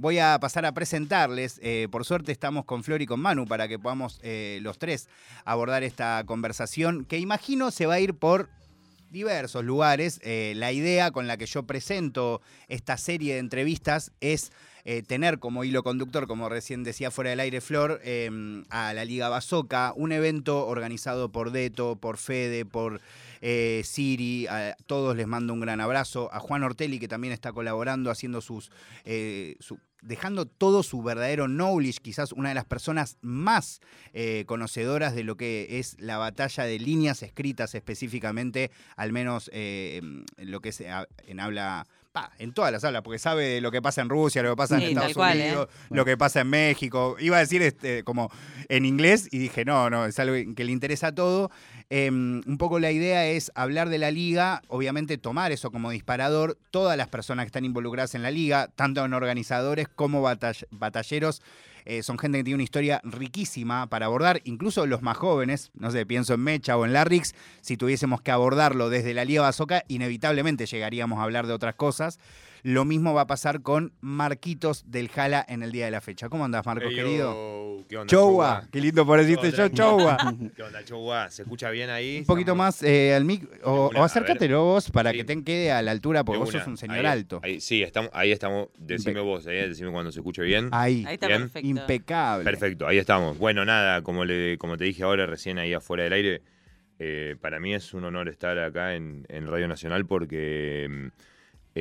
voy a pasar a presentarles. Eh, por suerte estamos con Flor y con Manu para que podamos eh, los tres abordar esta conversación que imagino se va a ir por diversos lugares. Eh, la idea con la que yo presento esta serie de entrevistas es tener como hilo conductor, como recién decía fuera del aire Flor, em, a la Liga Basoca, un evento organizado por Deto, por Fede, por Siri, a todos les mando un gran abrazo, a Juan Ortelli que también está colaborando, haciendo sus... su- dejando todo su verdadero knowledge, quizás una de las personas más eh, conocedoras de lo que es la batalla de líneas escritas específicamente, al menos eh, en lo que es eh, en habla, pa, en todas las hablas, porque sabe de lo que pasa en Rusia, lo que pasa en Estados ¿eh? Unidos, lo que pasa en México. Iba a decir este, como en inglés y dije, no, no, es algo que le interesa a todo. Eh, un poco la idea es hablar de la liga, obviamente tomar eso como disparador, todas las personas que están involucradas en la liga, tanto en organizadores como batall- batalleros, eh, son gente que tiene una historia riquísima para abordar, incluso los más jóvenes, no sé, pienso en Mecha o en Larrix, si tuviésemos que abordarlo desde la Liga Basoca, inevitablemente llegaríamos a hablar de otras cosas. Lo mismo va a pasar con Marquitos del Jala en el día de la fecha. ¿Cómo andás, Marcos, Ey, querido? yo, ¿Qué onda, Chowa, qué lindo por decirte yo, Chowa. ¿Qué onda, Chowa? ¿Se escucha bien ahí? Un poquito Estamos- más eh, al mic, o, o acércatelo vos para Sí. que te quede a la altura, porque vos sos un señor Ahí- alto. ahí- sí, estamos, ahí estamos. Decime vos, eh, decime cuando se escuche bien. Ahí, Ahí está Bien. perfecto. impecable. Perfecto, ahí estamos. Bueno, nada, como, le, como te dije ahora recién ahí afuera del aire, eh, para mí es un honor estar acá en, en Radio Nacional porque, mm,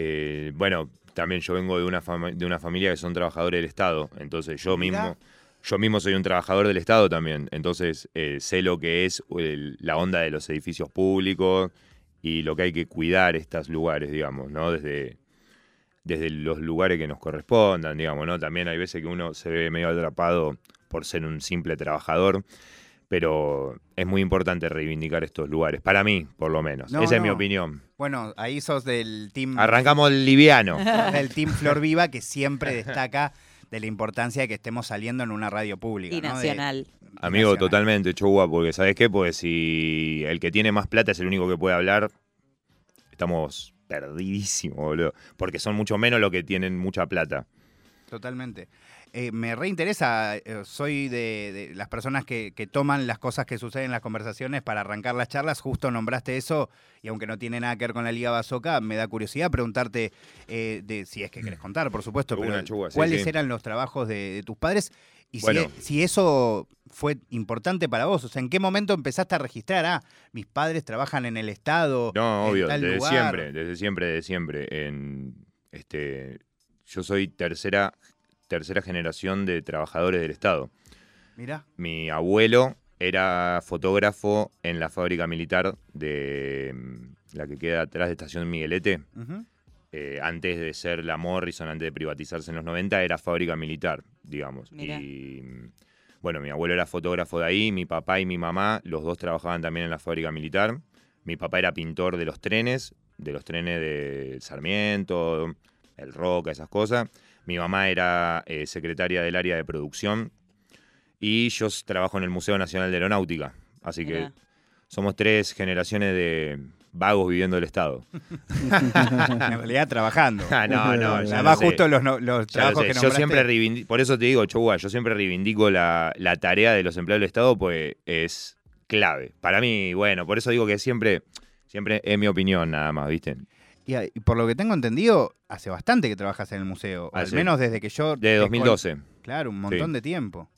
eh, bueno, también yo vengo de una, de una familia que son trabajadores del Estado, entonces yo mismo... Yo mismo soy un trabajador del Estado también, entonces eh, sé lo que es el- la onda de los edificios públicos y lo que hay que cuidar estos lugares, digamos, ¿no? Desde, desde los lugares que nos correspondan, digamos, ¿no? También hay veces que uno se ve medio atrapado por ser un simple trabajador, pero es muy importante reivindicar estos lugares, para mí, por lo menos. No, Esa es mi opinión. Bueno, ahí sos del team, Arrancamos liviano. del team Flor Viva que siempre destaca de la importancia de que estemos saliendo en una radio pública. Y ¿no? De- nacional. Amigo, nacional. totalmente, Chowa, porque ¿sabes qué? Pues si el que tiene más plata es el único que puede hablar, estamos perdidísimos, boludo. Porque son mucho menos los que tienen mucha plata. Totalmente. Eh, me reinteresa, eh, soy de, de las personas que, que toman las cosas que suceden en las conversaciones para arrancar las charlas. Justo nombraste eso, y aunque no tiene nada que ver con la Liga Basoca, me da curiosidad preguntarte, eh, de, si es que querés contar, por supuesto, De pero una, Chuga, sí, ¿cuáles sí. eran los trabajos de, de tus padres? Y Bueno. e- si eso fue importante para vos, o sea, ¿en qué momento empezaste a registrar? Ah, mis padres trabajan en el Estado. No, en obvio, tal desde lugar"? siempre, desde siempre, desde siempre. En, este, yo soy tercera, tercera generación de trabajadores del Estado. Mirá, Mi abuelo era fotógrafo en la fábrica militar de mm, la que queda atrás de Estación Miguelete. Eh, antes de ser la Morrison, antes de privatizarse en los 90, era fábrica militar, digamos. Mirá. Y mm, bueno, mi abuelo era fotógrafo de ahí, mi papá y mi mamá, los dos trabajaban también en la fábrica militar. Mi papá era pintor de los trenes, de los trenes de Sarmiento, el Roca, esas cosas. Mi mamá era eh, secretaria del área de producción y yo trabajo en el Museo Nacional de Aeronáutica. Así que somos tres generaciones de vagos viviendo el Estado. en realidad trabajando. Ah, no, no, ya Además, lo sé. justo los, no- los Ya lo trabajos sé, que Yo nombraste. siempre reivindico, por eso te digo, Chowa, yo siempre reivindico la, la tarea de los empleados del Estado, pues es clave. Para mí, bueno, por eso digo que siempre, siempre es mi opinión nada más, ¿viste? Y, por lo que tengo entendido, hace bastante que trabajas en el museo. o al menos desde que yo. De te 2012. con- Claro, un montón Sí. de tiempo.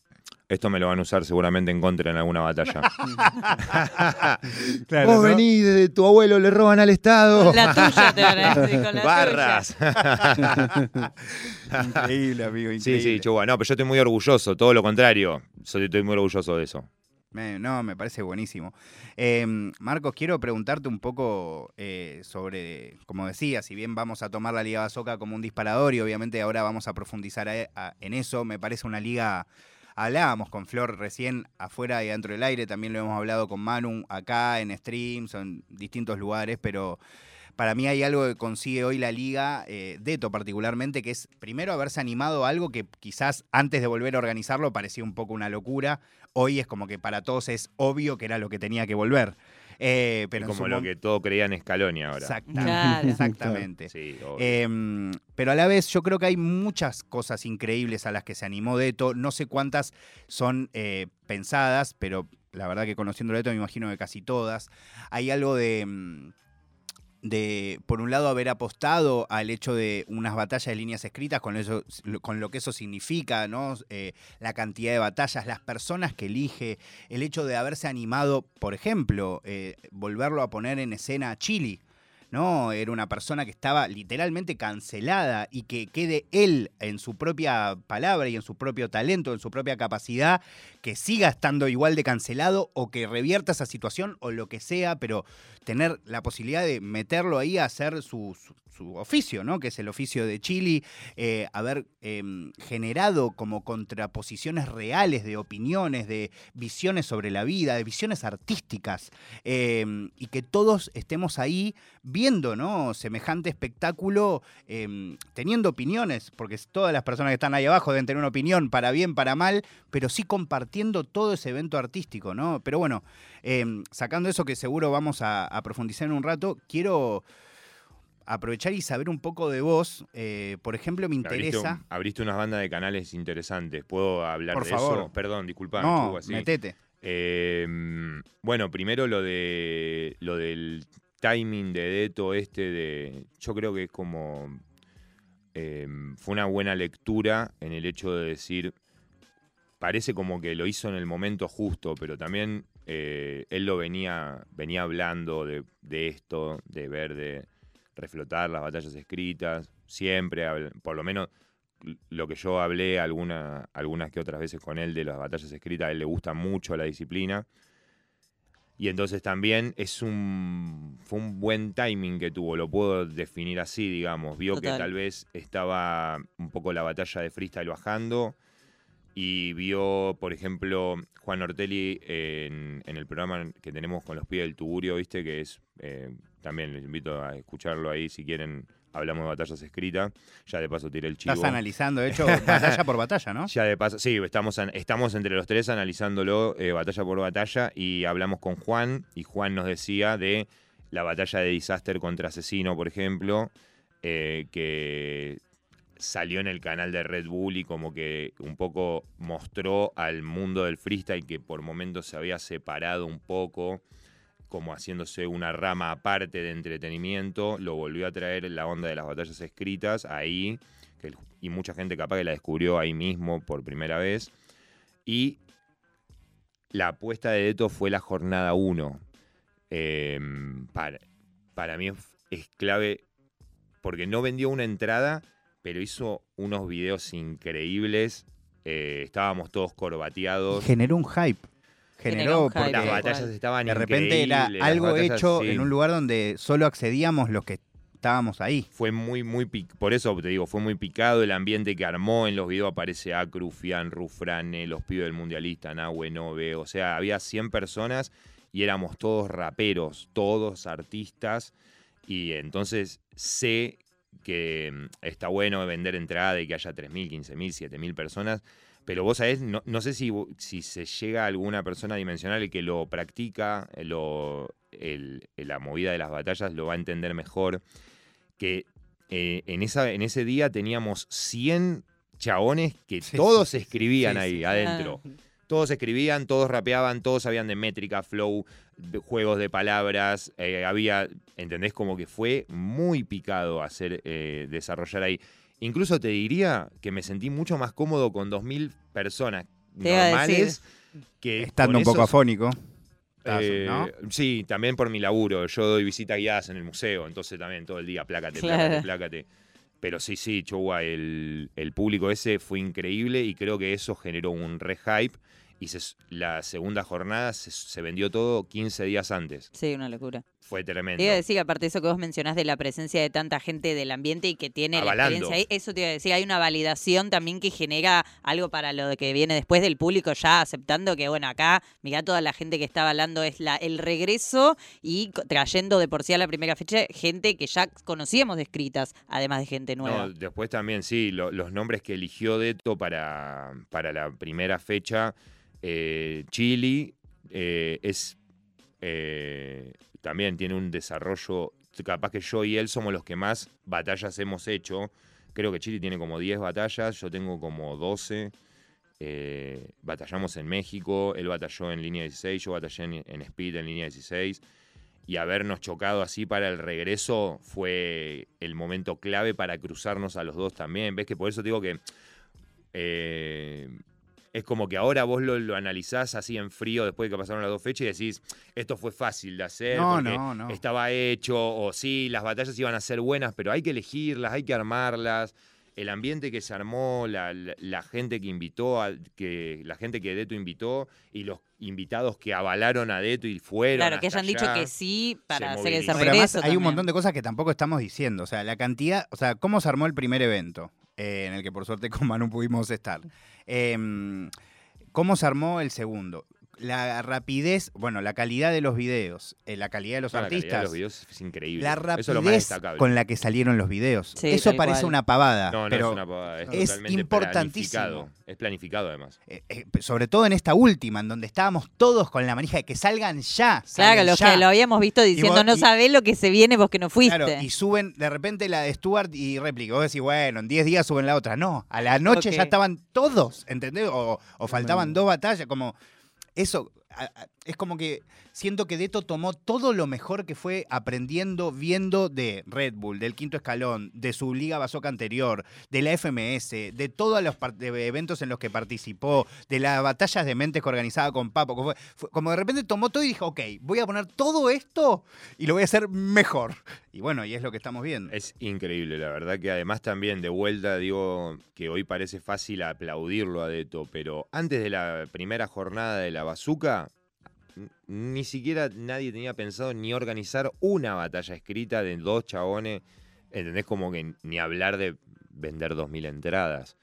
Esto me lo van a usar seguramente en contra en alguna batalla. Claro, Vos ¿no? venís de tu abuelo, le roban al Estado. La tuya te van a decir, con la Barras. Increíble, amigo. sí, Increíble. sí, Chowa. No, pero yo estoy muy orgulloso, todo lo contrario. Soy, estoy muy orgulloso de eso. Me- no, me parece buenísimo. Eh, Marcos, quiero preguntarte un poco eh, sobre, como decía, si bien vamos a tomar la Liga Basoca como un disparador y obviamente ahora vamos a profundizar en eso, me parece una liga, hablábamos con Flor recién afuera y dentro del aire, también lo hemos hablado con Manu acá en streams, en distintos lugares, pero para mí hay algo que consigue hoy la liga, eh, Deto particularmente, que es primero haberse animado a algo que quizás antes de volver a organizarlo parecía un poco una locura. Hoy es como que para todos es obvio que era lo que tenía que volver. Eh, pero como lo que todo creían Scaloni ahora. Exactamente. Claro. exactamente. Sí. Em, pero a la vez yo creo que hay muchas cosas increíbles a las que se animó Deto. No sé cuántas son eh, pensadas, pero la verdad que conociendo a Deto me imagino que casi todas. Hay algo de, mm, de, por un lado, haber apostado al hecho de unas batallas de líneas escritas, con, eso, con lo que eso significa, ¿no? Eh, la cantidad de batallas, las personas que elige, el hecho de haberse animado, por ejemplo, eh, volverlo a poner en escena a Chile. ¿No? Era una persona que estaba literalmente cancelada y que quede él en su propia palabra y en su propio talento, en su propia capacidad, que siga estando igual de cancelado o que revierta esa situación o lo que sea, pero tener la posibilidad de meterlo ahí a hacer su, su- oficio, ¿no? Que es el oficio de Chile, eh, haber eh, generado como contraposiciones reales de opiniones, de visiones sobre la vida, de visiones artísticas, eh, y que todos estemos ahí viendo, ¿no? Semejante espectáculo, eh, teniendo opiniones, porque todas las personas que están ahí abajo deben tener una opinión para bien, para mal, pero sí compartiendo todo ese evento artístico, ¿no? Pero bueno, eh, sacando eso que seguro vamos a, a profundizar en un rato, quiero aprovechar y saber un poco de vos. Eh, por ejemplo, me Abriste, interesa. un- abriste unas bandas de canales interesantes. ¿Puedo hablar Por de favor. eso? Perdón, disculpa. no, metete. Eh, bueno, primero lo de lo del timing de Deto este de. Yo creo que es como. eh, fue una buena lectura en el hecho de decir. Parece como que lo hizo en el momento justo, pero también eh, él lo venía, venía hablando de, esto, de ver, de reflotar las batallas escritas, siempre, por lo menos lo que yo hablé alguna, algunas que otras veces con él de las batallas escritas, a él le gusta mucho la disciplina. Y entonces también es un, fue un buen timing que tuvo, lo puedo definir así, digamos. Vio Total. que tal vez estaba un poco la batalla de freestyle bajando y vio, por ejemplo, Juan Ortelli en, en el programa que tenemos con los pibes del Tugurio, ¿viste? Que es, eh, también les invito a escucharlo ahí si quieren, hablamos de batallas escritas. Ya de paso tiré el chivo. Estás analizando, de hecho, batalla por batalla, ¿no? Ya de paso, sí, estamos, estamos entre los tres analizándolo eh, batalla por batalla y hablamos con Juan y Juan nos decía de la batalla de Disaster contra Asesino, por ejemplo, eh, que salió en el canal de Red Bull y como que un poco mostró al mundo del freestyle que por momentos se había separado un poco, como haciéndose una rama aparte de entretenimiento, lo volvió a traer en la onda de las batallas escritas ahí, y mucha gente capaz que la descubrió ahí mismo por primera vez. Y la apuesta de Deto fue la jornada 1. para, para mí es, es clave porque no vendió una entrada, pero hizo unos videos increíbles. Eh, estábamos todos corbateados. Generó un hype. Generó, hype, porque Las tal batallas estaban de repente era algo batallas, hecho sí. en un lugar donde solo accedíamos los que estábamos ahí. fue muy, muy pic- por eso te digo, fue muy picado el ambiente que armó. En los videos aparece Acru, Fian, Rufrane, los pibes del mundialista, Nahue, Nove. O sea, había 100 personas y éramos todos raperos, todos artistas. Y entonces sé que mm, está bueno vender entrada y que haya 3.000, 15.000, 7.000 personas. Pero vos sabés, no, no sé si, si se llega a alguna persona dimensional que lo practica, eh, lo, el- la movida de las batallas lo va a entender mejor que eh, en, esa, en ese día teníamos 100 chabones que Sí, todos sí, escribían sí, ahí sí. adentro. Ah, Todos escribían, todos rapeaban, todos sabían de métrica, flow, de juegos de palabras. eh, había, ¿entendés? Como que fue muy picado hacer, eh, desarrollar ahí. Incluso te diría que me sentí mucho más cómodo con 2.000 personas Te normales que Estando un poco afónico. Eh, ¿no? Sí, también por mi laburo. Yo doy visitas guiadas en el museo, entonces también todo el día, plácate, Claro. plácate, plácate. Pero sí, sí, Chogua, el, el público ese fue increíble y creo que eso generó un re hype. Y se- la segunda jornada se, se vendió todo 15 días antes. Sí, una locura. Fue tremendo. Te iba a decir aparte de eso que vos mencionás de la presencia de tanta gente del ambiente y que tiene la Avalando. experiencia ahí, eso te iba a decir, hay una validación también que genera algo para lo que viene después del público ya aceptando que, bueno, acá, mirá toda la gente que está avalando es la, el regreso y trayendo de por sí a la primera fecha gente que ya conocíamos de escritas, además de gente nueva. No, después también, sí, lo- los nombres que eligió Deto para, para la primera fecha, eh, Chili eh, es eh, también tiene un desarrollo, capaz que yo y él somos los que más batallas hemos hecho. Creo que Chili tiene como 10 batallas, yo tengo como 12. Eh, batallamos en México, él batalló en línea 16, yo batallé en, Speed en línea 16 y habernos chocado así para el regreso fue el momento clave para cruzarnos a los dos también. ¿Ves que por eso digo que eh, es como que ahora vos lo, lo analizás así en frío después de que pasaron las dos fechas y decís, esto fue fácil de hacer, No, porque no, no. estaba hecho, o sí, las batallas iban a ser buenas, pero hay que elegirlas, hay que armarlas. El ambiente que se armó, la, la- la gente que invitó, a- que, la gente que Deto invitó y los invitados que avalaron a Deto y fueron. Claro, que hayan dicho que sí para se hacer ese movilizó. Pero además regreso. hay un montón de cosas que tampoco estamos diciendo. O sea, la cantidad, o sea, cómo se armó el primer evento, eh, en el que por suerte con Manu pudimos estar. Em, cómo se armó el segundo. La rapidez, bueno, la calidad de los videos, eh, la calidad de los No, la calidad artistas. de los videos es increíble. La Eso es lo más rapidez destacable. con la que salieron los videos. Sí, Eso parece una pavada, No, no pero es una pavada, es, es totalmente importantísimo. planificado. Es planificado además. eh, eh, sobre todo en esta última, en donde estábamos todos con la manija de que salgan ya. Claro, salgan los ya. que lo habíamos visto diciendo, vos- no y- sabés lo que se viene vos que no fuiste. Claro, y suben de repente la de Stuart y réplica. Vos decís, bueno, en 10 días suben la otra. No, a la noche ya estaban todos, ¿entendés? O, o faltaban dos batallas, como eso. a- Es como que siento que Deto tomó todo lo mejor que fue aprendiendo, viendo de Red Bull, del quinto escalón, de su liga Basoca anterior, de la FMS, de todos los de eventos en los que participó, de las batallas de mentes que organizaba con Papo. Como, fue- como de repente tomó todo y dijo, ok, voy a poner todo esto y lo voy a hacer mejor. Y bueno, y es lo que estamos viendo. Es increíble, la verdad que además también de vuelta digo que hoy parece fácil aplaudirlo a Deto, pero antes de la primera jornada de la Bazooka, n- ni siquiera nadie tenía pensado ni organizar una batalla escrita de dos chabones, ¿entendés? Como que ni hablar de vender 2.000 entradas,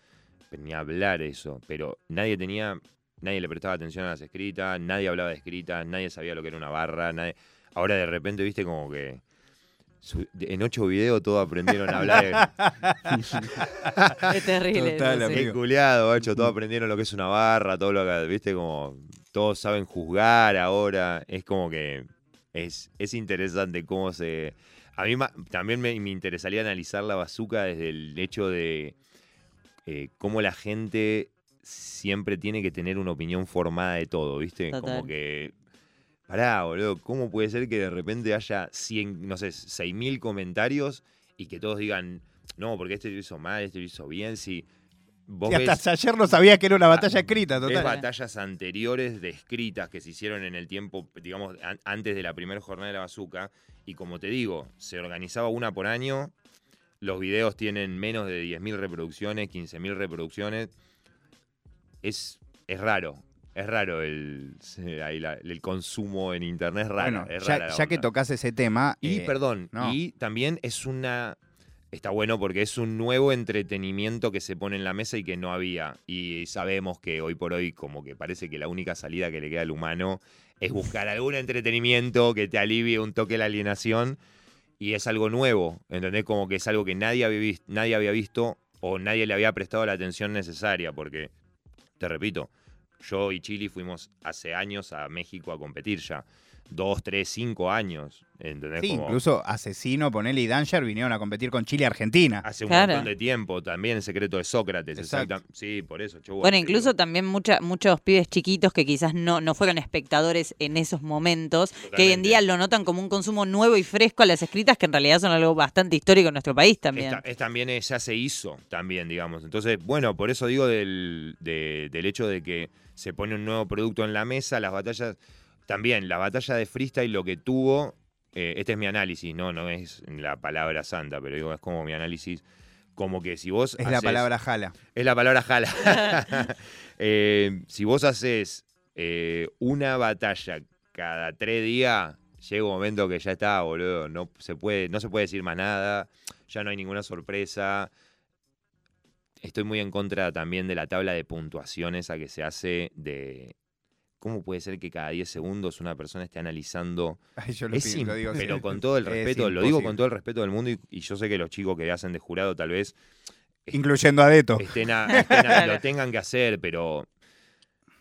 ni hablar eso, pero nadie tenía, nadie le prestaba atención a las escritas, nadie hablaba de escritas, nadie sabía lo que era una barra, nadie... Ahora de repente, viste, como que en ocho videos todos aprendieron a hablar de... Es terrible. Total. Qué culiado, macho. Todos aprendieron lo que es una barra, todo lo que, viste, como todos saben juzgar ahora. Es como que es, es interesante cómo se. A mí también me, me interesaría analizar la bazooka desde el hecho de eh, cómo la gente siempre tiene que tener una opinión formada de todo, ¿viste? Total. Como que. Pará, boludo, ¿cómo puede ser que de repente haya 100, no sé, 6.000 comentarios y que todos digan, no, porque este lo hizo mal, este lo hizo bien? Si vos Y hasta ves, ayer no sabía que era una batalla Ah, escrita, total. batallas anteriores de escritas que se hicieron en el tiempo, digamos, an- antes de la primera jornada de la bazooka, y como te digo, se organizaba una por año, los videos tienen menos de 10.000 reproducciones, 15.000 reproducciones, es, es raro. Es raro el, el consumo en internet, es raro. Bueno, es ya, rara la ya que tocas ese tema. Y eh, perdón, no. y también es una. Está bueno porque es un nuevo entretenimiento que se pone en la mesa y que no había. Y sabemos que hoy por hoy, como que parece que la única salida que le queda al humano es buscar algún entretenimiento que te alivie un toque la alienación. Y es algo nuevo, ¿entendés? Como que es algo que nadie había, vis- nadie había visto o nadie le había prestado la atención necesaria. Porque, te repito, yo y Chili fuimos hace años a México a competir ya. Dos, tres, cinco años. ¿entendés? Sí, Como- incluso Asesino, Ponele y Danger vinieron a competir con Chile y Argentina. Hace un Claro. montón de tiempo también el secreto de Sócrates. Exacto. exacta- Sí, por eso. che, Bueno, incluso digo. también mucha, muchos pibes chiquitos que quizás no, no fueron espectadores en esos momentos, que hoy en Totalmente. día lo notan como un consumo nuevo y fresco a las escritas, que en realidad son algo bastante histórico en nuestro país también. Esta- es también eh, ya se hizo, también, digamos. Entonces, bueno, por eso digo del, de- del hecho de que se pone un nuevo producto en la mesa, las batallas, también, la batalla de freestyle lo que tuvo, eh, este es mi análisis, no, no es la palabra santa, pero digo, es como mi análisis, como que si vos... Es la palabra jala. Es la palabra jala. Eh, si vos haces eh, una batalla cada tres días, llega un momento que ya está, boludo. No se puede, no se puede decir más nada. Ya no hay ninguna sorpresa. Estoy muy en contra también de la tabla de puntuaciones a que se hace de. ¿Cómo puede ser que cada 10 segundos una persona esté analizando? Ay, yo lo, Es pi- lo im- digo pero con todo el Es respeto, lo digo con todo el respeto del mundo y, y yo sé que los chicos que hacen de jurado tal vez Incluyendo a Deto. estén a- estén a- lo tengan que hacer, pero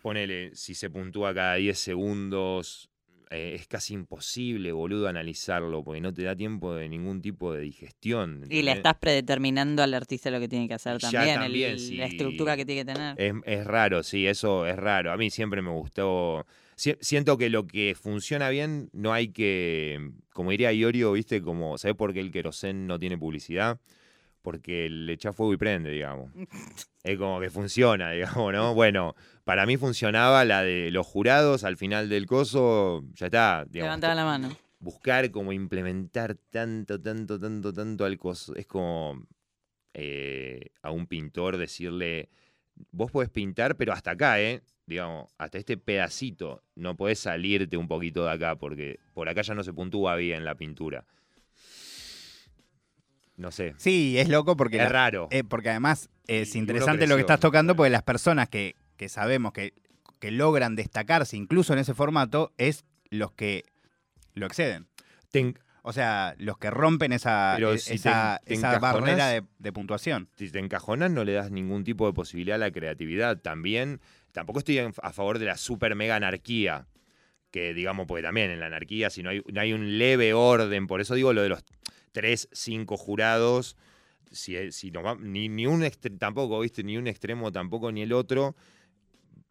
ponele, si se puntúa cada 10 segundos, eh, es casi imposible, boludo, analizarlo, porque no te da tiempo de ningún tipo de digestión. Y le estás predeterminando al artista lo que tiene que hacer Ya también, el- también, sí. la estructura que tiene que tener. Es, es raro, sí, eso es raro. A mí siempre me gustó. si- Siento que lo que funciona bien no hay que. Como diría Iorio, ¿viste? Como, ¿sabes por qué el querosén no tiene publicidad? Porque le echa fuego y prende, digamos. Es como que funciona, digamos, ¿no? Bueno, para mí funcionaba la de los jurados al final del coso, ya está. digamos, Levantaba la mano. buscar como implementar tanto, tanto, tanto, tanto al coso. Es como eh, a un pintor decirle, vos podés pintar, pero hasta acá, ¿eh? Digamos, hasta este pedacito. No podés salirte un poquito de acá, porque por acá ya no se puntúa bien la pintura. No sé. Sí, es loco porque, Es la- raro. eh, porque además es Y interesante lo que estás tocando porque las personas que, que sabemos que, que logran destacarse incluso en ese formato es los que lo exceden. O sea, los que rompen esa, e- si te- esa, te esa encajonás- barrera de, de puntuación. si te encajonas no le das ningún tipo de posibilidad a la creatividad. También, tampoco estoy a favor de la super mega anarquía. Que digamos, porque también en la anarquía, si no hay, no hay un leve orden, por eso digo lo de los tres, cinco jurados, si, si nos va- ni, ni un tampoco, viste, ni un extremo tampoco ni el otro,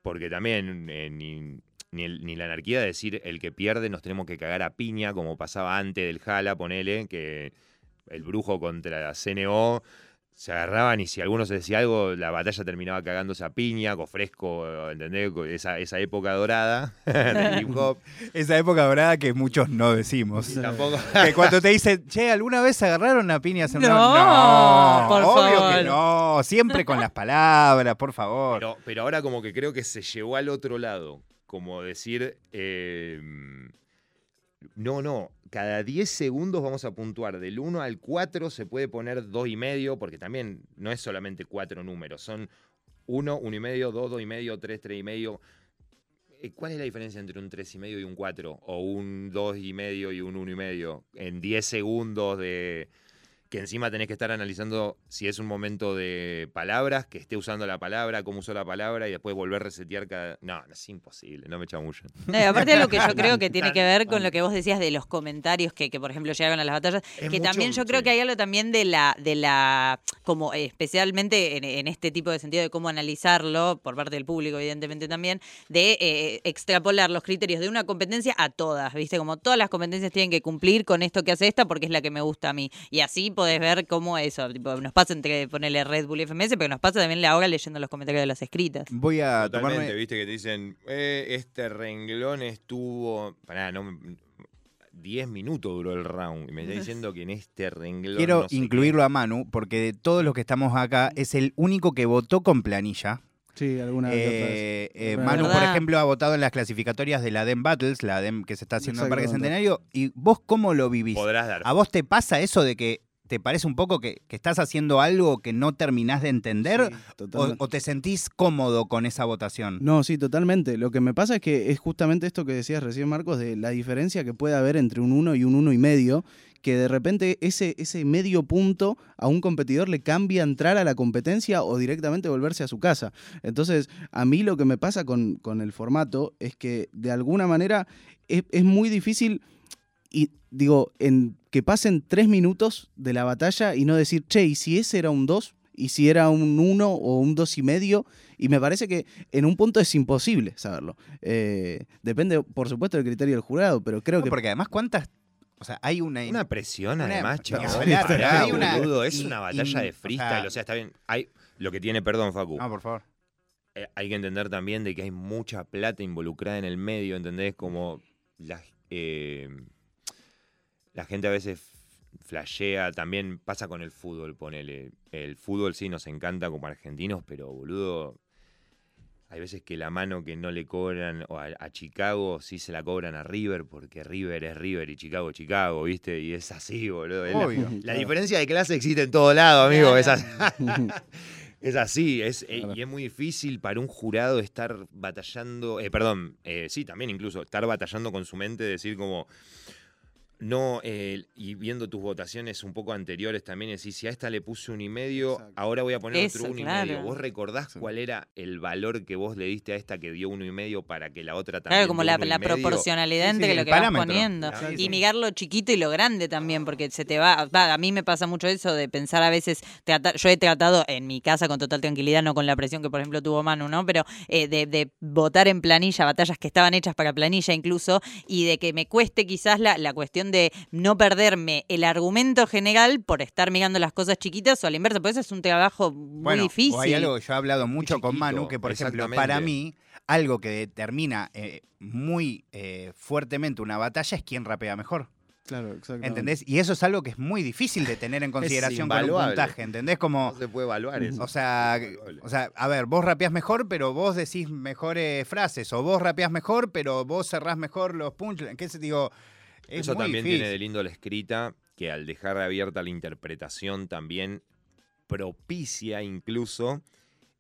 porque también eh, ni, ni la anarquía de decir el que pierde nos tenemos que cagar a piña, como pasaba antes del Jala, ponele, que el brujo contra la CNO se agarraban y si alguno se decía algo, la batalla terminaba cagándose a piña, cofresco, ¿entendés? Esa, esa época dorada del hip hop. Esa época dorada que muchos no decimos. Tampoco. que cuando te dicen, che, ¿alguna vez se agarraron a piñas en una-?" No, por obvio favor. que no. Siempre con las palabras, por favor. Pero, pero ahora como que creo que se llevó al otro lado. Como decir, eh, no, no, cada 10 segundos vamos a puntuar. Del 1 al 4 se puede poner 2 y medio, porque también no es solamente cuatro números, son 1, 1 y medio, 2, 2 y medio, 3, 3 y medio. Eh, ¿Cuál es la diferencia entre un 3 y medio y un 4? O un 2 y medio y un 1 y medio. En 10 segundos de... Que encima tenés que estar analizando si es un momento de palabras, que esté usando la palabra, cómo usó la palabra y después volver a resetear cada... No, es imposible, no me chamullen. No, aparte de lo que yo creo que tiene que ver con lo que vos decías de los comentarios que, que, por ejemplo, llegaron a las batallas, Es que mucho- también yo creo sí. que hay algo también de la, de la, como especialmente en, en este tipo de sentido de cómo analizarlo, por parte del público, evidentemente también, de eh, extrapolar los criterios de una competencia a todas, ¿viste? Como todas las competencias tienen que cumplir con esto que hace esta porque es la que me gusta a mí. Y así podés ver cómo eso, tipo, nos pasa entre ponerle Red Bull y FMS, pero nos pasa también ahora leyendo los comentarios de las escritas. Voy a Totalmente, tomarme. viste que te dicen, eh, este renglón estuvo... Pará, no... me- 10 minutos duró el round y me está diciendo que en este renglón... Quiero no sé incluirlo a Manu, porque de todos los que estamos acá, es el único que votó con planilla. Sí, alguna vez. otra vez. Eh, eh, Alguna Manu, por ejemplo, ha votado en las clasificatorias de la DEM Battles, la DEM que se está haciendo en Parque. Centenario. ¿Y vos cómo lo vivís? Podrás dar ¿A vos te pasa eso de que te parece un poco que, que estás haciendo algo que no terminás de entender? Sí, o te sentís cómodo con esa votación? No, sí, totalmente. Lo que me pasa es que es justamente esto que decías recién, Marcos, de la diferencia que puede haber entre un 1 y un uno y medio, que de repente ese, ese medio punto a un competidor le cambia entrar a la competencia o directamente volverse a su casa. Entonces, a mí lo que me pasa con, con el formato es que de alguna manera es, es muy difícil y digo, en que pasen tres minutos de la batalla y no decir, che, ¿y si ese era un 2? ¿Y si era un 1 o un dos y medio? Y me parece que en un punto es imposible saberlo. Eh, depende, por supuesto, del criterio del jurado, pero creo No, que... porque además, ¿cuántas? O sea, hay una. Una presión, Una- además, chaval. es una batalla de o freestyle. sea- O sea, está bien. Hay, lo que tiene, perdón, Facu. No, por favor. eh, hay que entender también de que hay mucha plata involucrada en el medio, ¿entendés? Como la, eh, la gente a veces flashea, también pasa con el fútbol, ponele. El fútbol sí nos encanta como argentinos, pero boludo, hay veces que la mano que no le cobran o a, a Chicago sí se la cobran a River porque River es River y Chicago es Chicago, ¿viste? Y es así, boludo. La- Obvio. La, diferencia de clase existe en todo lado, amigo. Es así. Es así, es, eh, Claro. y es muy difícil para un jurado estar batallando, eh, perdón, eh, sí, también incluso, estar batallando con su mente, decir como, no, eh, y viendo tus votaciones un poco anteriores también, decir, si a esta le puse un y medio, Exacto. ahora voy a poner Eso, otro uno y medio. ¿Vos recordás Sí. cuál era el valor que vos le diste a esta que dio uno y medio para que la otra también Claro, como la, proporcionalidad Sí, sí, entre el lo que vas poniendo. Y mirar lo chiquito y lo grande también, porque se te va, va, A mí me pasa mucho eso de pensar a veces. tratar- yo he tratado en mi casa con total tranquilidad, no con la presión que, por ejemplo, tuvo Manu, ¿no? Pero eh, de, de votar en planilla, batallas que estaban hechas para planilla incluso, y de que me cueste quizás la, la cuestión de no perderme el argumento general por estar mirando las cosas chiquitas o a la inversa. Por eso es un trabajo muy Bueno, difícil. o hay algo que yo he hablado mucho con Manu, que por ejemplo, exactamente. para mí, algo que determina eh, muy eh, fuertemente una batalla es quién rapea mejor. Claro, exacto. ¿Entendés? Y eso es algo que es muy difícil de tener en consideración con un invaluable. puntaje, ¿entendés? Como, No se puede evaluar eso. o sea, o sea, a ver, vos rapeás mejor, pero vos decís mejores frases, o vos rapeás mejor, pero vos cerrás mejor los punchlines. ¿Qué se digo? Es Eso también difícil. tiene de lindo la escrita, que al dejar abierta la interpretación también propicia incluso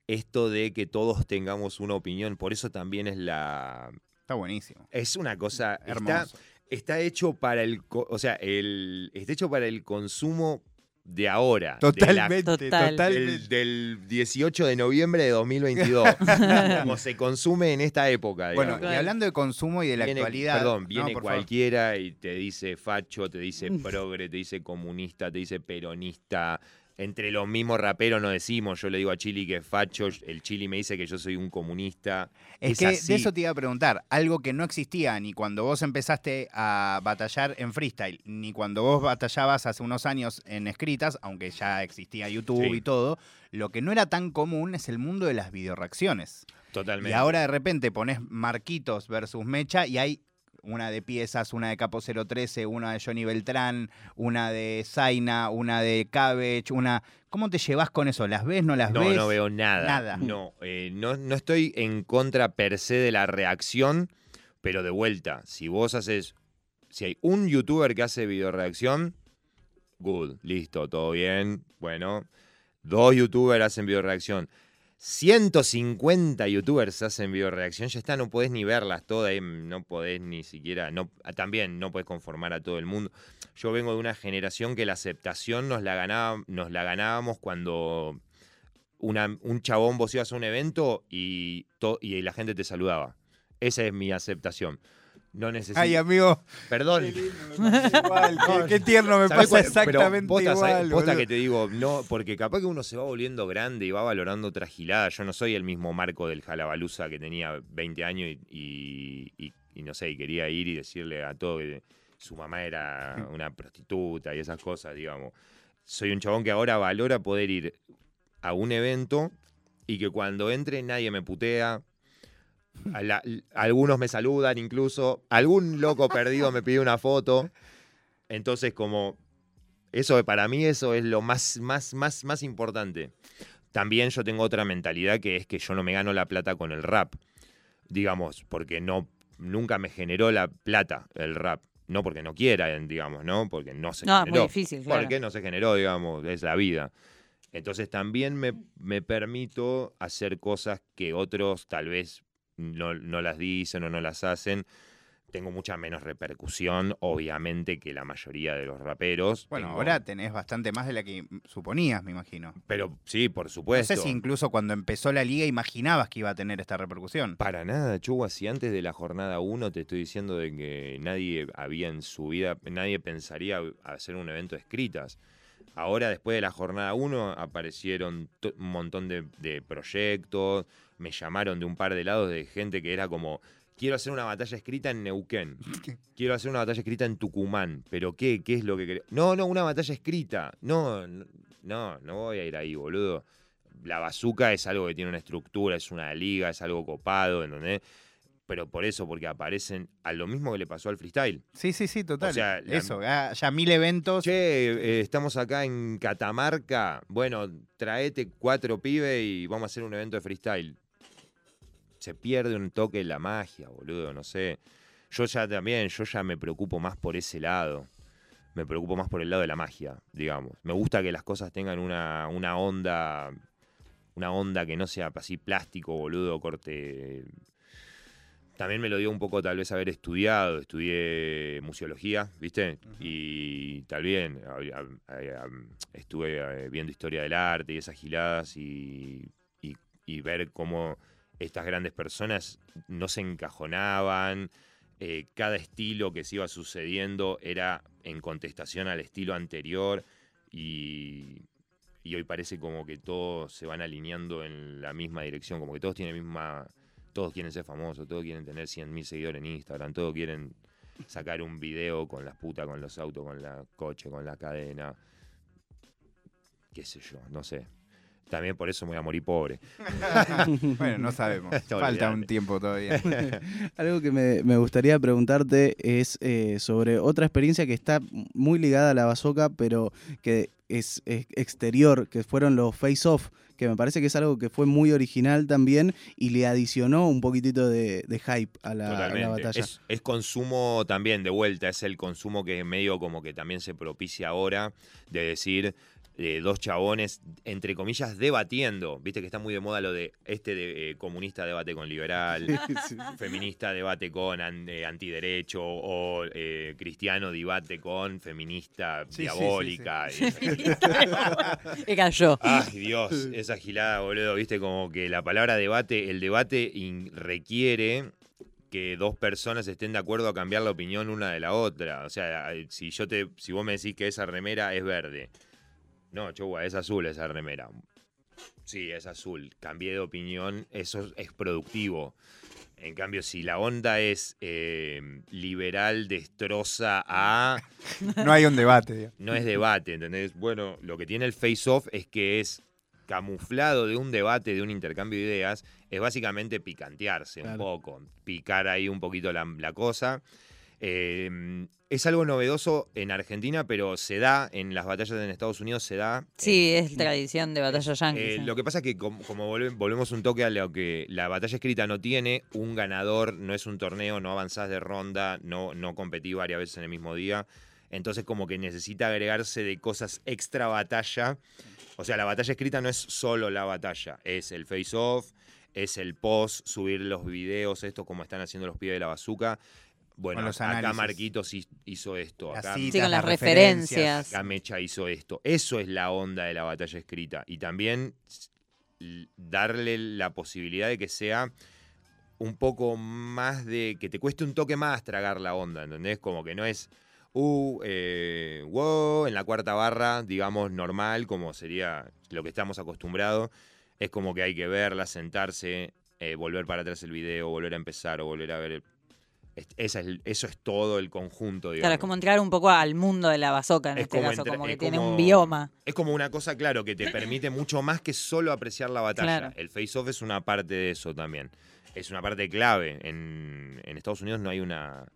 esto de que todos tengamos una opinión. Por eso también es la... Está buenísimo. Es una cosa... Hermoso. está hecho para el... O sea, el, está hecho para el consumo de ahora. de la- Totalmente, Total. totalmente. del, del 18 de noviembre de 2022. como se consume en esta época. Bueno, y hablando de consumo y de la Viene- actualidad. Perdón, no, viene favor. cualquiera y te dice facho, te dice progre, te dice comunista, te dice peronista. Entre los mismos raperos no decimos, yo le digo a Chili que es facho, el Chili me dice que yo soy un comunista. Es, Es que así. de eso te iba a preguntar, algo que no existía ni cuando vos empezaste a batallar en freestyle, ni cuando vos batallabas hace unos años en escritas, aunque ya existía YouTube Sí. y todo, lo que no era tan común es el mundo de las videoreacciones. Totalmente. Y ahora de repente pones Marquitos versus Mecha y hay una de piezas, una de Capo 013, una de Johnny Beltrán, una de Zaina, una de Cabbage, una... ¿Cómo te llevas con eso? ¿Las ves, no las no, ves? no veo nada. Nada. No, eh, no, no estoy en contra per se de la reacción, pero de vuelta, si vos haces, si hay un youtuber que hace videoreacción, good, listo, todo bien, bueno. Dos youtubers hacen videoreacción. 150 youtubers hacen videoreacción, ya está, no podés ni verlas todas, eh, no podés ni siquiera, no, ah, también no podés conformar a todo el mundo. Yo vengo de una generación que la aceptación nos la, ganábamos cuando un chabón vos ibas a un evento y, y la gente te saludaba. Esa es mi aceptación. No necesito. Ay, amigo, Perdón. igual, qué, qué tierno me ¿Sabés pasa cuál- exactamente posta, igual. Posta que te digo, no, porque capaz que uno se va volviendo grande y va valorando otra gilada. Yo no soy el mismo Marco del Jalabaluza que tenía 20 años y, y- y- y no sé, y quería ir y decirle a todo que su mamá era una prostituta y esas cosas, digamos. Soy un chabón que ahora valora poder ir a un evento y que cuando entre nadie me putea. A la- algunos me saludan incluso. Algún loco perdido me pide una foto. Entonces, como eso para mí eso es lo más, más, más, más importante. También yo tengo otra mentalidad que es que yo no me gano la plata con el rap. Digamos, porque no, nunca me generó la plata el rap. No porque no quiera, digamos, ¿no? Porque no se No, generó. difícil, claro. Porque no se generó, digamos, es la vida. Entonces también me, me permito hacer cosas que otros tal vez no, no las dicen o no las hacen. Tengo mucha menos repercusión, obviamente, que la mayoría de los raperos. Bueno, Tengo- ahora tenés bastante más de la que suponías, me imagino. Pero sí, por No supuesto. sé si incluso cuando empezó la liga imaginabas que iba a tener esta repercusión. Para nada, Chugua, si antes de la jornada 1 te estoy diciendo de que nadie había en su vida, nadie pensaría hacer un evento de escritas. Ahora, después de la jornada 1, aparecieron un montón de, de proyectos, me llamaron de un par de lados de gente que era como, quiero hacer una batalla escrita en Neuquén, quiero hacer una batalla escrita en Tucumán, pero ¿qué? ¿Qué es lo que querés? No, no, una batalla escrita. No, no, no, voy a ir ahí, boludo. La bazooka es algo que tiene una estructura, es una liga, es algo copado, ¿entendés? Pero por eso, porque aparecen a lo mismo que le pasó al freestyle. Sí, sí, sí, total. O sea, la- Eso, ya, ya mil eventos. Che, eh, estamos acá en Catamarca. Bueno, traete cuatro pibes y vamos a hacer un evento de freestyle. se pierde un toque la magia, boludo, no sé. Yo ya también, yo ya me preocupo más por ese lado. Me preocupo más por el lado de la magia, digamos. Me gusta que las cosas tengan una, una onda. Una onda que no sea así plástico, boludo, corte. También me lo dio un poco tal vez haber estudiado, estudié museología, ¿viste? Y tal vez estuve eh, viendo historia del arte y esas giladas y, y- y ver cómo estas grandes personas no se encajonaban, eh, cada estilo que se iba sucediendo era en contestación al estilo anterior y, y hoy parece como que todos se van alineando en la misma dirección, como que todos tienen misma, todos quieren ser famosos, todos quieren tener 100.000 seguidores en Instagram, todos quieren sacar un video con las putas, con los autos, con la coche, con la cadena, qué sé yo, no sé. También por eso me voy a morir pobre. bueno, no sabemos. Falta un tiempo todavía. Algo que me, me gustaría preguntarte es eh, sobre otra experiencia que está muy ligada a la bazooka, pero que es, es exterior, que fueron los face-off, que me parece que es algo que fue muy original también y le adicionó un poquitito de, de hype a la, a la Totalmente. batalla. Es, es consumo también, de vuelta, es el consumo que medio como que también se propicia ahora, de decir eh, dos chabones, entre comillas, debatiendo. Viste que está muy de moda lo de este de, eh, comunista debate con liberal, Sí. feminista debate con an- eh, antiderecho, o eh, cristiano debate con feminista Sí, sí, sí, diabólica. Que cayó. Ay, Dios, esa gilada, boludo. Viste, como que la palabra debate, el debate in- requiere que dos personas estén de acuerdo a cambiar la opinión una de la otra. O sea, si yo te, si vos me decís que esa remera es verde. No, chugua, es azul esa remera. Sí, es azul. Cambié de opinión, eso es productivo. En cambio, si la onda es eh, liberal, destroza a No hay un debate. no es debate, ¿entendés? Bueno, lo que tiene el face-off es que es camuflado de un debate, de un intercambio de ideas, es básicamente picantearse un poco, picar ahí un poquito la, la cosa. Eh, es algo novedoso en Argentina, pero se da en las batallas en Estados Unidos, se da. Sí, es tradición de batalla yankee. Eh, lo que pasa es que com- como, volve- volvemos un toque a lo que la batalla escrita no tiene, un ganador, no es un torneo, no avanzás de ronda, no, no competí varias veces en el mismo día. Entonces como que necesita agregarse de cosas extra batalla. O sea, la batalla escrita no es solo la batalla, es el face-off, es el post, subir los videos, esto como están haciendo los pibes de la bazooka. Bueno, Con los acá. Marquitos hi- hizo esto, Las acá citas, Sí, con las referencias. acá Mecha hizo esto. Eso es la onda de la batalla escrita. Y también darle la posibilidad de que sea un poco más de. que te cueste un toque más tragar la onda, ¿entendés? Como que no es. Uh, eh, wow, en la cuarta barra, digamos, normal, como sería lo que estamos acostumbrados. Es como que hay que verla, sentarse, eh, volver para atrás el video, volver a empezar o volver a ver. Es- esa es- eso es todo el conjunto, digamos. Claro, es como entrar un poco al mundo de la bazooka en Es este como caso, entra- como que es tiene como- un bioma. Es como una cosa, claro, que te permite mucho más que solo apreciar la batalla. Claro. El face-off es una parte de eso también. Es una parte clave. En, en Estados Unidos no hay una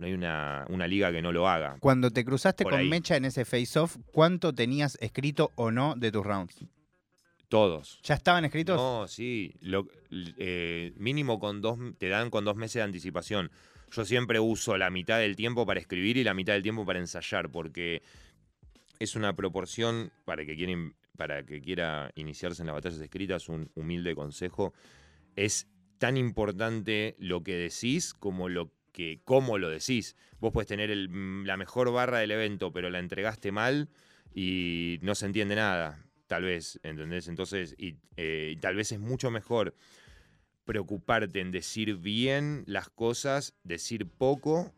no hay una, una liga que no lo haga. Cuando te cruzaste Por con ahí. Mecha en ese face-off, ¿cuánto tenías escrito o no de tus rounds? Todos. ¿Ya estaban escritos? No, sí. Lo- eh, mínimo con dos, te dan con dos meses de anticipación. Yo siempre uso la mitad del tiempo para escribir y la mitad del tiempo para ensayar, porque es una proporción para que quiera, para que quiera iniciarse en las batallas escritas, un humilde consejo. Es tan importante lo que decís como lo que cómo lo decís. Vos puedes tener el- la mejor barra del evento, pero la entregaste mal y no se entiende nada, tal vez, ¿entendés? Entonces, y, eh, tal vez es mucho mejor preocuparte en decir bien las cosas, decir poco,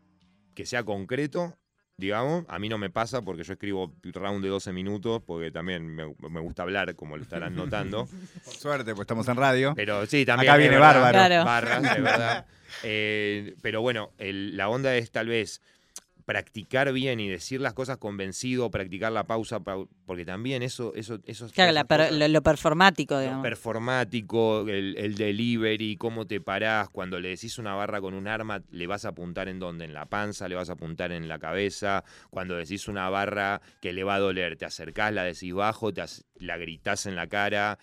que sea concreto, digamos. A mí no me pasa porque yo escribo round de 12 minutos, porque también me, me gusta hablar, como lo estarán notando. Por suerte, pues estamos en radio. Pero sí, también. Acá viene verdad, bárbaro. Claro. Barras, de verdad. Eh, pero bueno, el- la onda es tal vez practicar bien y decir las cosas convencido, practicar la pausa, pau- porque también eso, eso, eso Claro, la per- lo, lo performático, lo digamos. performático, el, el delivery, cómo te parás, cuando le decís una barra con un arma, le vas a apuntar en dónde, en la panza, le vas a apuntar en la cabeza, cuando decís una barra que le va a doler, te acercás, la decís bajo, te la gritás en la cara,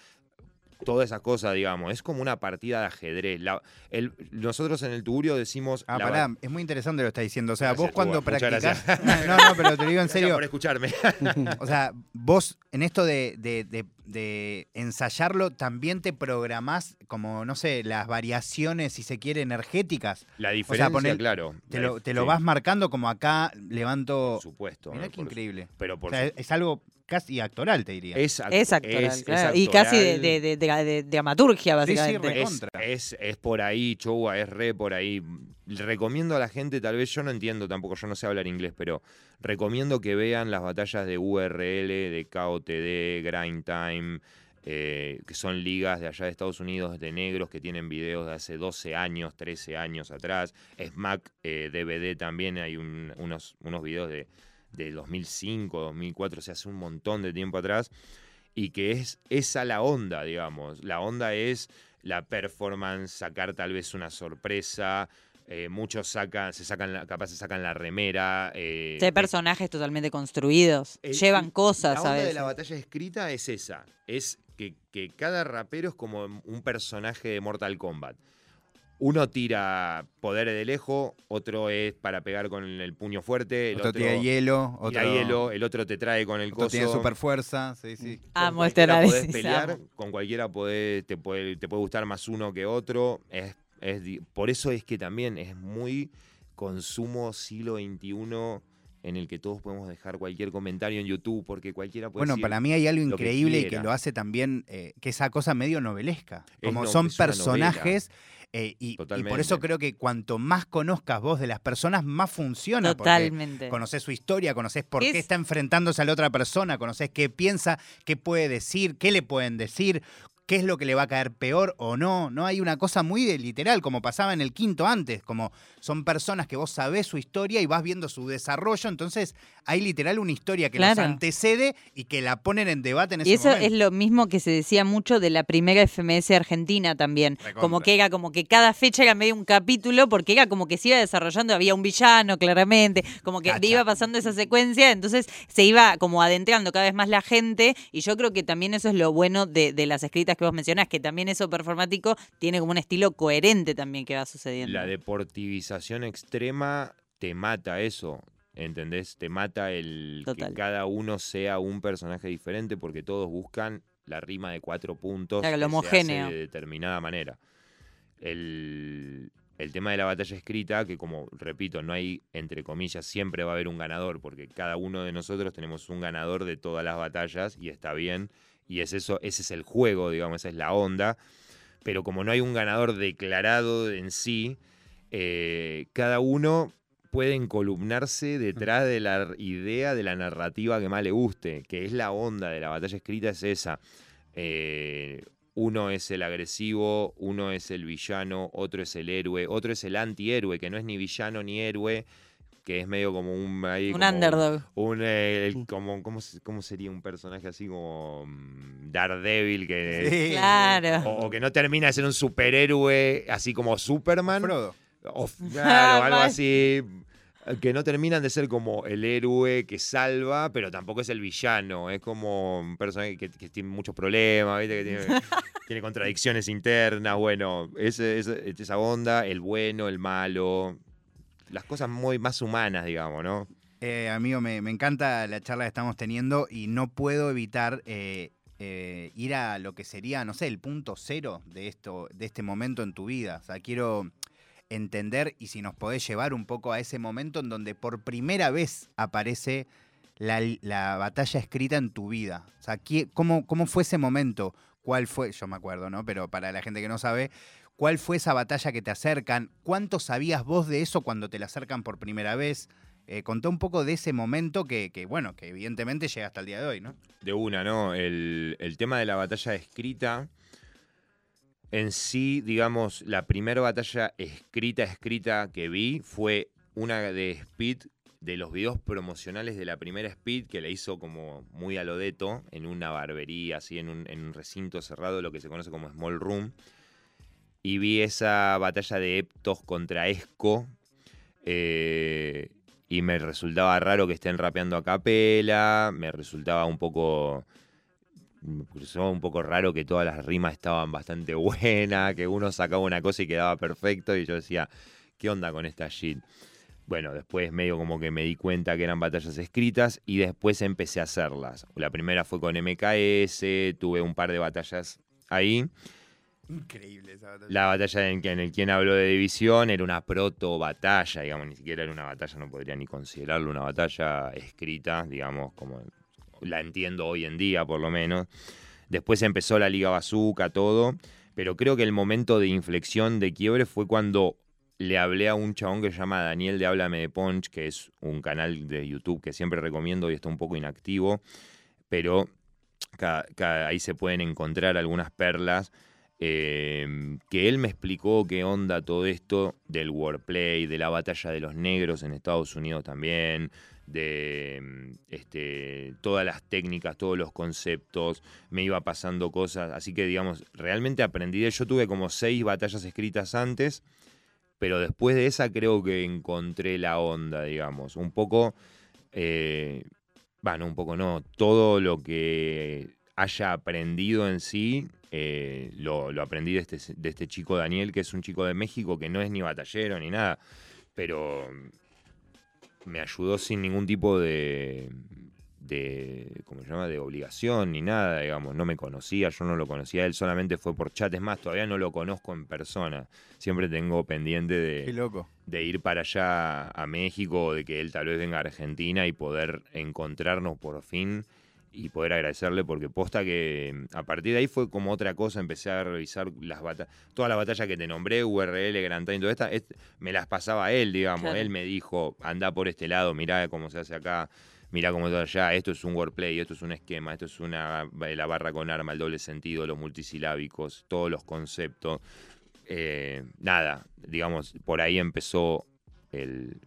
todas esas cosas, digamos. Es como una partida de ajedrez. La- el- nosotros en el Tugurio decimos. Ah, pará, es muy interesante lo que estás diciendo. O sea, Gracias, vos cuando muchas practicás. No, no, pero te digo en Gracias serio. por escucharme. O sea, vos en esto de, de- de- de ensayarlo, también te programás como, no sé, las variaciones, si se quiere, energéticas. La diferencia, poner- claro. Te lo, dif- te lo sí, vas marcando como acá levanto. Por supuesto. Mirá ¿no? qué Por- increíble. Pero O por sea, su- es algo casi actoral, te diría. es, act- Es actoral, es- es claro. Y casi de, actoral. de- de- de- de dramaturgia, Sí, sí, básicamente. es, es, es por ahí, Chowa, es re por ahí. Recomiendo a la gente, tal vez yo no entiendo tampoco, yo no sé hablar inglés, pero recomiendo que vean las batallas de URL, de KOTD, Grind Time, eh, que son ligas de allá de Estados Unidos de negros que tienen videos de hace 12 años, 13 años atrás. Smack eh, DVD también hay un- unos, unos videos de, de 2005, 2004, o sea, hace un montón de tiempo atrás. Y que es esa la onda, digamos. La onda es la performance, sacar tal vez una sorpresa. eh, muchos sacan, se sacan, la- capaz se sacan la remera. eh, hay personajes totalmente construidos. el- Llevan cosas, la a onda de veces. la batalla escrita es esa. Es que, que cada rapero es como un personaje de Mortal Kombat. Uno tira poderes de lejos, otro es para pegar con el puño fuerte, el otro otro, tiene hielo, tira otro, hielo, el otro te trae con el otro coso. tiene super fuerza. Sí, sí. Con Amo este cualquiera podés análisis, pelear, amo. con cualquiera podés- te, puede, te puede gustar más uno que otro. Es, es por eso es que también es muy consumo siglo XXI en el que todos podemos dejar cualquier comentario en YouTube porque cualquiera puede Bueno, decir, para mí hay algo lo que increíble y que lo hace también, eh, que esa cosa medio novelesca. Es Como no- son personajes. Eh, y, y por eso creo que cuanto más conozcas vos de las personas, más funciona. porque Totalmente. Conocés su historia, conocés por Es- qué está enfrentándose a la otra persona, conocés qué piensa, qué puede decir, qué le pueden decir, qué es lo que le va a caer peor o no. No hay una cosa muy de literal, como pasaba en el quinto antes, como son personas que vos sabés su historia y vas viendo su desarrollo, entonces hay literal una historia que los Claro. antecede y que la ponen en debate en ese Y eso momento. es lo mismo que se decía mucho de la primera FMS argentina también. Recontra. Como que era como que cada fecha era medio un capítulo, porque era como que se iba desarrollando, había un villano claramente, como que Cacha. iba pasando esa secuencia, entonces se iba como adentrando cada vez más la gente, y yo creo que también eso es lo bueno de, de las escritas que vos mencionás, que también eso performático tiene como un estilo coherente también que va sucediendo. La deportivización extrema te mata eso. ¿Entendés? Te mata el Total. que cada uno sea un personaje diferente porque todos buscan la rima de cuatro puntos Claro, lo que se hace homogéneo. de determinada manera. El, el tema de la batalla escrita, que como repito, no hay, entre comillas, siempre va a haber un ganador, porque cada uno de nosotros tenemos un ganador de todas las batallas y está bien. Y es eso, ese es el juego, digamos, esa es la onda. Pero como no hay un ganador declarado en sí, eh, cada uno puede encolumnarse detrás de la idea de la narrativa que más le guste, que es la onda de la batalla escrita, es esa. Eh, uno es el agresivo, uno es el villano, otro es el héroe, otro es el antihéroe, que no es ni villano ni héroe, que es medio como un... ahí un como underdog. un, eh, el- como, ¿cómo, se- cómo sería un personaje así como mm, Daredevil que... Sí. Claro. O, o que no termina de ser un superhéroe así como Superman. Frodo. O, claro, algo así. Que no terminan de ser como el héroe que salva, pero tampoco es el villano. Es como un personaje que, que tiene muchos problemas, ¿viste? que tiene, tiene contradicciones internas. Bueno, esa onda, el bueno, el malo. Las cosas muy más humanas, digamos, ¿no? Eh, amigo, me, me encanta la charla que estamos teniendo y no puedo evitar eh, eh, ir a lo que sería, no sé, el punto cero de esto, de este momento en tu vida. O sea, quiero entender y si nos podés llevar un poco a ese momento en donde por primera vez aparece la, la batalla escrita en tu vida. O sea, ¿qué- cómo, ¿cómo fue ese momento? ¿Cuál fue? Yo me acuerdo, ¿no? Pero para la gente que no sabe, ¿cuál fue esa batalla que te acercan? ¿Cuánto sabías vos de eso cuando te la acercan por primera vez? Eh, contá un poco de ese momento que, bueno, que evidentemente llega hasta el día de hoy, ¿no? De una, ¿no? El, tema de la batalla escrita, en sí, digamos, la primera batalla escrita, escrita que vi fue una de Speed, de los videos promocionales de la primera Speed, que la hizo como muy a lo deto, en una barbería, así, un, en un recinto cerrado, lo que se conoce como Small Room. Y vi esa batalla de Eptos contra Esco. eh, y me resultaba raro que estén rapeando a capela, me resultaba un poco me un poco raro que todas las rimas estaban bastante buenas, que uno sacaba una cosa y quedaba perfecto y yo decía, ¿qué onda con esta shit? Bueno, después medio como que me di cuenta que eran batallas escritas y después empecé a hacerlas. La primera fue con MKS, tuve un par de batallas ahí. Increíble esa batalla. La batalla en, el quien habló de división era una proto batalla, digamos, ni siquiera era una batalla, no podría ni considerarlo una batalla escrita, digamos, como la entiendo hoy en día por lo menos. Después empezó la Liga Bazooka, todo, pero creo que el momento de inflexión, de quiebre, fue cuando le hablé a un chabón que se llama Daniel de Háblame de Punch, que es un canal de YouTube que siempre recomiendo y está un poco inactivo, pero ahí se pueden encontrar algunas perlas. Eh, que él me explicó qué onda todo esto del wordplay, de la batalla de los negros en Estados Unidos también, de mm, este, todas las técnicas, todos los conceptos, me iba pasando cosas, así que digamos, realmente aprendí yo tuve como seis batallas escritas antes, pero después de esa creo que encontré la onda, digamos, un poco, eh, bueno, un poco no, todo lo que haya aprendido en sí, eh, lo, lo aprendí de este, de este chico Daniel, que es un chico de México que no es ni batallero ni nada, pero me ayudó sin ningún tipo de, de ¿cómo se llama? de obligación ni nada, digamos, no me conocía, yo no lo conocía, él solamente fue por chat, es más, todavía no lo conozco en persona, siempre tengo pendiente de, loco. de ir para allá a México, o de que él tal vez venga a Argentina y poder encontrarnos por fin y poder agradecerle porque posta que mm, a partir de ahí fue como otra cosa, empecé a revisar las batallas, todas las batallas que te nombré, URL, Grand Time, todas estas, es- me las pasaba él, digamos, Claro. él me dijo, anda por este lado, mirá cómo se hace acá, mirá cómo se hace allá, esto es un wordplay, esto es un esquema, esto es una la barra con arma, el doble sentido, los multisilábicos, todos los conceptos. Eh, nada, digamos, por ahí empezó el,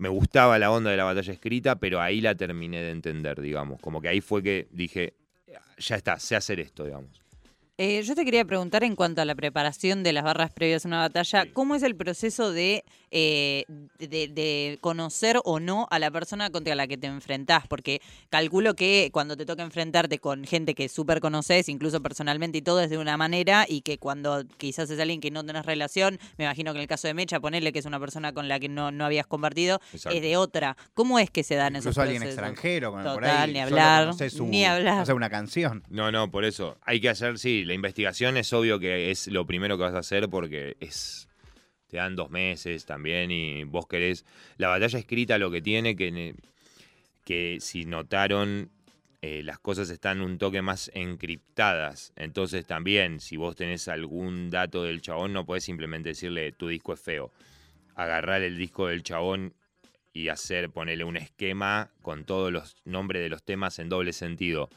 me gustaba la onda de la batalla escrita, pero ahí la terminé de entender, digamos. Como que ahí fue que dije, ya está, sé hacer esto, digamos. Eh, yo te quería preguntar en cuanto a la preparación de las barras previas a una batalla, Sí. ¿cómo es el proceso de, eh, de, de conocer o no a la persona contra la que te enfrentás? Porque calculo que cuando te toca enfrentarte con gente que súper conoces, incluso personalmente y todo, es de una manera, y que cuando quizás es alguien que no tenés relación, me imagino que en el caso de Mecha, ponerle que es una persona con la que no, no habías compartido, Exacto. es de otra. ¿Cómo es que se dan esos Incluso alguien procesos? extranjero con por Total, ahí. ni hablar, su- ni hablar. No sé, una canción. No, no, por eso. Hay que hacer, sí, la investigación es obvio que es lo primero que vas a hacer porque es. Te dan dos meses también y vos querés. La batalla escrita lo que tiene que. que si notaron. eh, las cosas están un toque más encriptadas. Entonces también, si vos tenés algún dato del chabón, no podés simplemente decirle tu disco es feo. Agarrar el disco del chabón y hacer, ponerle un esquema con todos los nombres de los temas en doble sentido.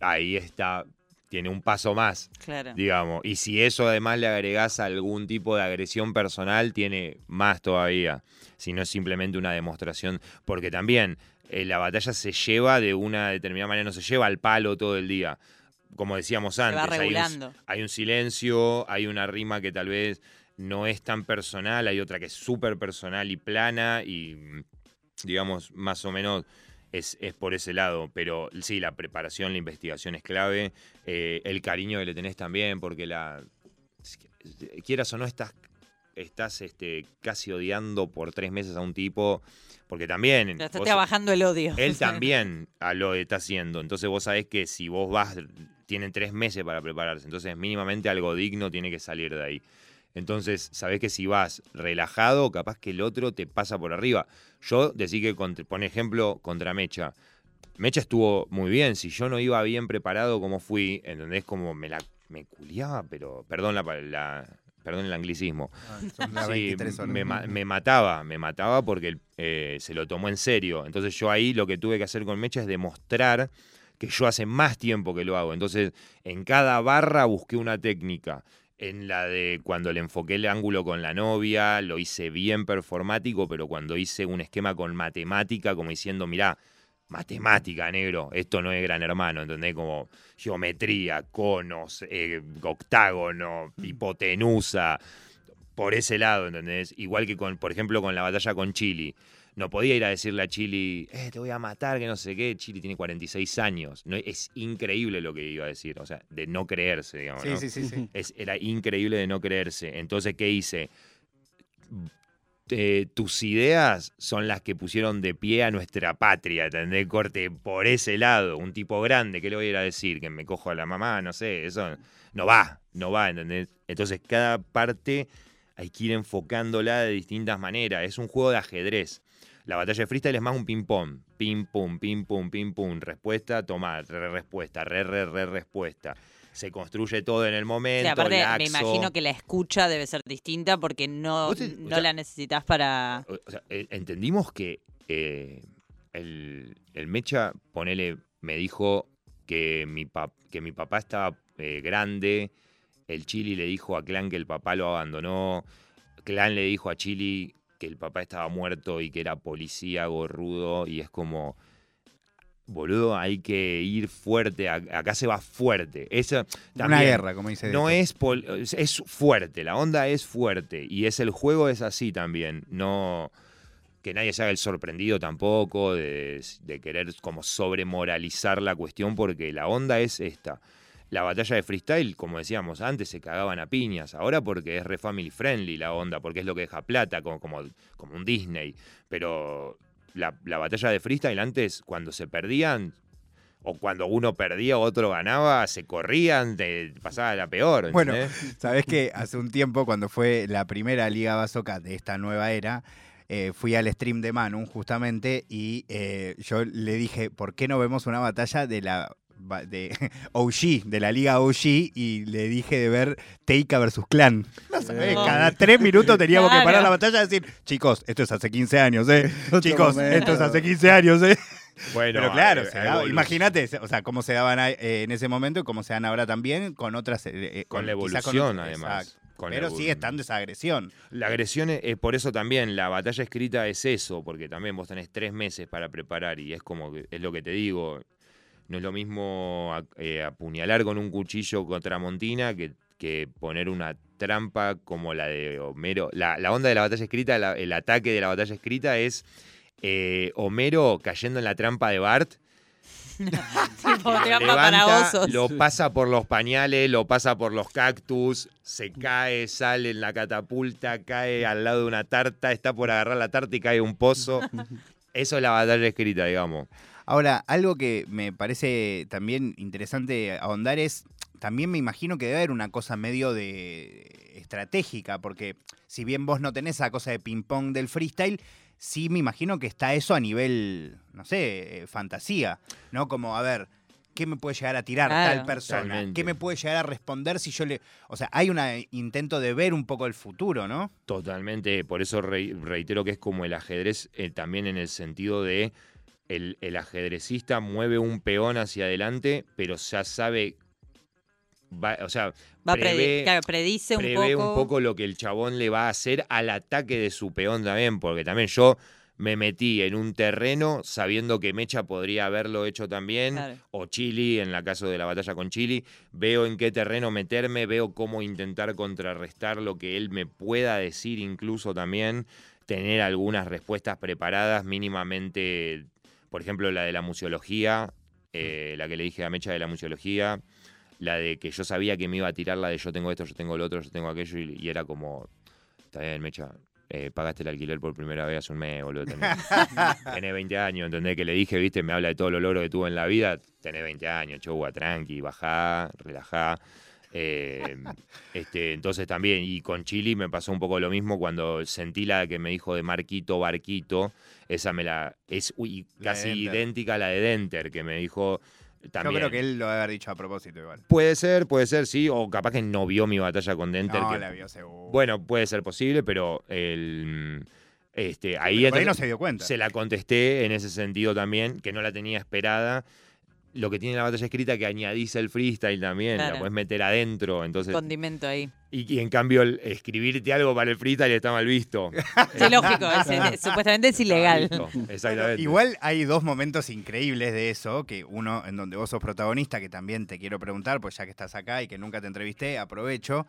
Ahí está, tiene un paso más, Claro. digamos. Y si eso además le agregás algún tipo de agresión personal, tiene más todavía. Si no es simplemente una demostración. Porque también eh, la batalla se lleva de una determinada manera, no se lleva al palo todo el día. Como decíamos Se antes, va hay un- regulando. hay un silencio, hay una rima que tal vez no es tan personal, hay otra que es súper personal y plana y, digamos, más o menos es, es por ese lado. Pero sí, la preparación, la investigación es clave, eh, el cariño que le tenés también, porque la... Quieras o no, estás, estás este, casi odiando por tres meses a un tipo, porque también... Ya está vos- trabajando el odio. él también a lo está haciendo. Entonces vos sabés que si vos vas, tienen tres meses para prepararse. Entonces mínimamente algo digno tiene que salir de ahí. Entonces sabés que si vas relajado, capaz que el otro te pasa por arriba. Yo decí que, contra- por ejemplo, contra Mecha. Mecha estuvo muy bien. Si yo no iba bien preparado como fui, ¿entendés? Como me la me culiaba, pero perdón la, la- perdón el anglicismo. Ah, Sí, 23 horas. me, me mataba, me mataba porque eh, se lo tomó en serio. Entonces yo ahí lo que tuve que hacer con Mecha es demostrar que yo hace más tiempo que lo hago. Entonces en cada barra busqué una técnica. En la de cuando le enfoqué el ángulo con la novia, lo hice bien performático, pero cuando hice un esquema con matemática, como diciendo, mirá, matemática, negro, esto no es gran hermano, ¿entendés? Como geometría, conos, eh, octágono, hipotenusa, por ese lado, ¿entendés? Igual que con, por ejemplo, con la batalla con Chile. No podía ir a decirle a Chili, eh, te voy a matar, que no sé qué. Chili tiene 46 años. No, es increíble lo que iba a decir, o sea, de no creerse, digamos. Sí, ¿no? sí, sí, sí. Es- era increíble de no creerse. Entonces, ¿qué hice? Eh, tus ideas son las que pusieron de pie a nuestra patria, ¿entendés? Corte por ese lado, un tipo grande, ¿qué le voy a ir a decir? Que me cojo a la mamá, no sé, eso no va, no va, ¿entendés? Entonces, cada parte hay que ir enfocándola de distintas maneras. Es un juego de ajedrez. La batalla de freestyle es más un ping-pong. Pim, pum, pim, pum, pim, pum. Respuesta, toma, re, respuesta, re, re, re, respuesta. Se construye todo en el momento. aparte, me imagino que la escucha debe ser distinta porque no, te- no sea- la necesitas para. O sea, eh, entendimos que eh, el, el Mecha, ponele, me dijo que mi, pap- que mi papá estaba eh, grande. El Chili le dijo a Clan que el papá lo abandonó. Clan le dijo a Chili que el papá estaba muerto y que era policía gorrudo. Y es como, boludo, hay que ir fuerte. Acá se va fuerte. Esa, Una también- guerra, como dice. no es, pol- es es fuerte, la onda es fuerte y es el juego es así también, no que nadie se haga el sorprendido tampoco de, de querer como sobremoralizar la cuestión porque la onda es esta. La batalla de freestyle, como decíamos antes, se cagaban a piñas. Ahora porque es re family friendly la onda, porque es lo que deja plata, como, como, como un Disney. Pero la, la batalla de freestyle antes, cuando se perdían, o cuando uno perdía, otro ganaba, se corrían, te pasaba la peor. Bueno. Sabes que hace un tiempo, cuando fue la primera Liga Bazooka de esta nueva era, eh, fui al stream de Manu justamente y eh, yo le dije, ¿por qué no vemos una batalla de la de OG, de la Liga OG? Y le dije de ver Teika versus Clan. No sabés, No. cada tres minutos teníamos que parar la batalla y decir, chicos, esto es hace 15 años, ¿eh? Otro Chicos, momento. esto es hace 15 años, ¿eh? Bueno, Pero claro, eh, evolu- imagínate, o sea, cómo se daban eh, en ese momento y cómo se dan ahora también con otras... eh, eh, Con la con evolución, además. Exacto. Con Pero sigue estando esa agresión. La agresión es, es por eso también, la batalla escrita es eso, porque también vos tenés tres meses para preparar y es como, que, es lo que te digo, no es lo mismo a- eh, apuñalar con un cuchillo contra Montina que, que poner una trampa como la de Homero. La, la onda de la batalla escrita, la- el ataque de la batalla escrita es eh, Homero cayendo en la trampa de Bart. Tipo, lo trampa para levanta, osos. Lo pasa por los pañales, lo pasa por los cactus, se cae, sale en la catapulta, cae al lado de una tarta, está por agarrar la tarta y cae un pozo. Eso es la batalla escrita, digamos. Ahora, algo que me parece también interesante ahondar es, también me imagino que debe haber una cosa medio de estratégica, porque si bien vos no tenés esa cosa de ping-pong del freestyle, sí me imagino que está eso a nivel, no sé, eh, fantasía, ¿no? Como, a ver, ¿qué me puede llegar a tirar Claro. tal persona? Totalmente. ¿Qué me puede llegar a responder si yo le... O sea, hay un intento de ver un poco el futuro, ¿no? Totalmente, por eso re- reitero que es como el ajedrez eh, también en el sentido de el, el ajedrecista mueve un peón hacia adelante, pero ya sabe, va- o sea, Va a predi- prevé- claro, predice un prevé poco. un poco lo que el chabón le va a hacer al ataque de su peón también, porque también yo me metí en un terreno sabiendo que Mecha podría haberlo hecho también, Claro. o Chili, en la caso de la batalla con Chili, veo en qué terreno meterme, veo cómo intentar contrarrestar lo que él me pueda decir incluso también, tener algunas respuestas preparadas mínimamente, por ejemplo, la de la museología, eh, la que le dije a Mecha de la museología, la de que yo sabía que me iba a tirar la de yo tengo esto, yo tengo lo otro, yo tengo aquello, y, y era como, está bien, Mecha, eh, pagaste el alquiler por primera vez hace un mes, boludo, tenés, tenés 20 años, ¿entendés? Que le dije, viste, me habla de todos los logros que tuvo en la vida, tenés 20 años, chugua, tranqui, bajá, relajá. Eh, este, entonces también, y con Chili me pasó un poco lo mismo cuando sentí la que me dijo de Marquito Barquito, esa me la, es uy, casi idéntica a la de Denter, que me dijo también. Yo creo que él lo debe haber dicho a propósito igual. Puede ser, puede ser, sí, o capaz que no vio mi batalla con Denter. No, que- la vio seguro. Bueno, puede ser posible, pero el, este, ahí, ahí no se dio cuenta. se la contesté en ese sentido también, que no la tenía esperada. Lo que tiene la batalla escrita que añadís el freestyle también, la Claro. puedes meter adentro, entonces Condimento ahí. y, y en cambio el escribirte algo para el freestyle está mal visto. Sí, lógico. es- es- supuestamente es ilegal. Exactamente. Igual hay dos momentos increíbles de eso, que uno en donde vos sos protagonista, que también te quiero preguntar, pues ya que estás acá y que nunca te entrevisté, aprovecho,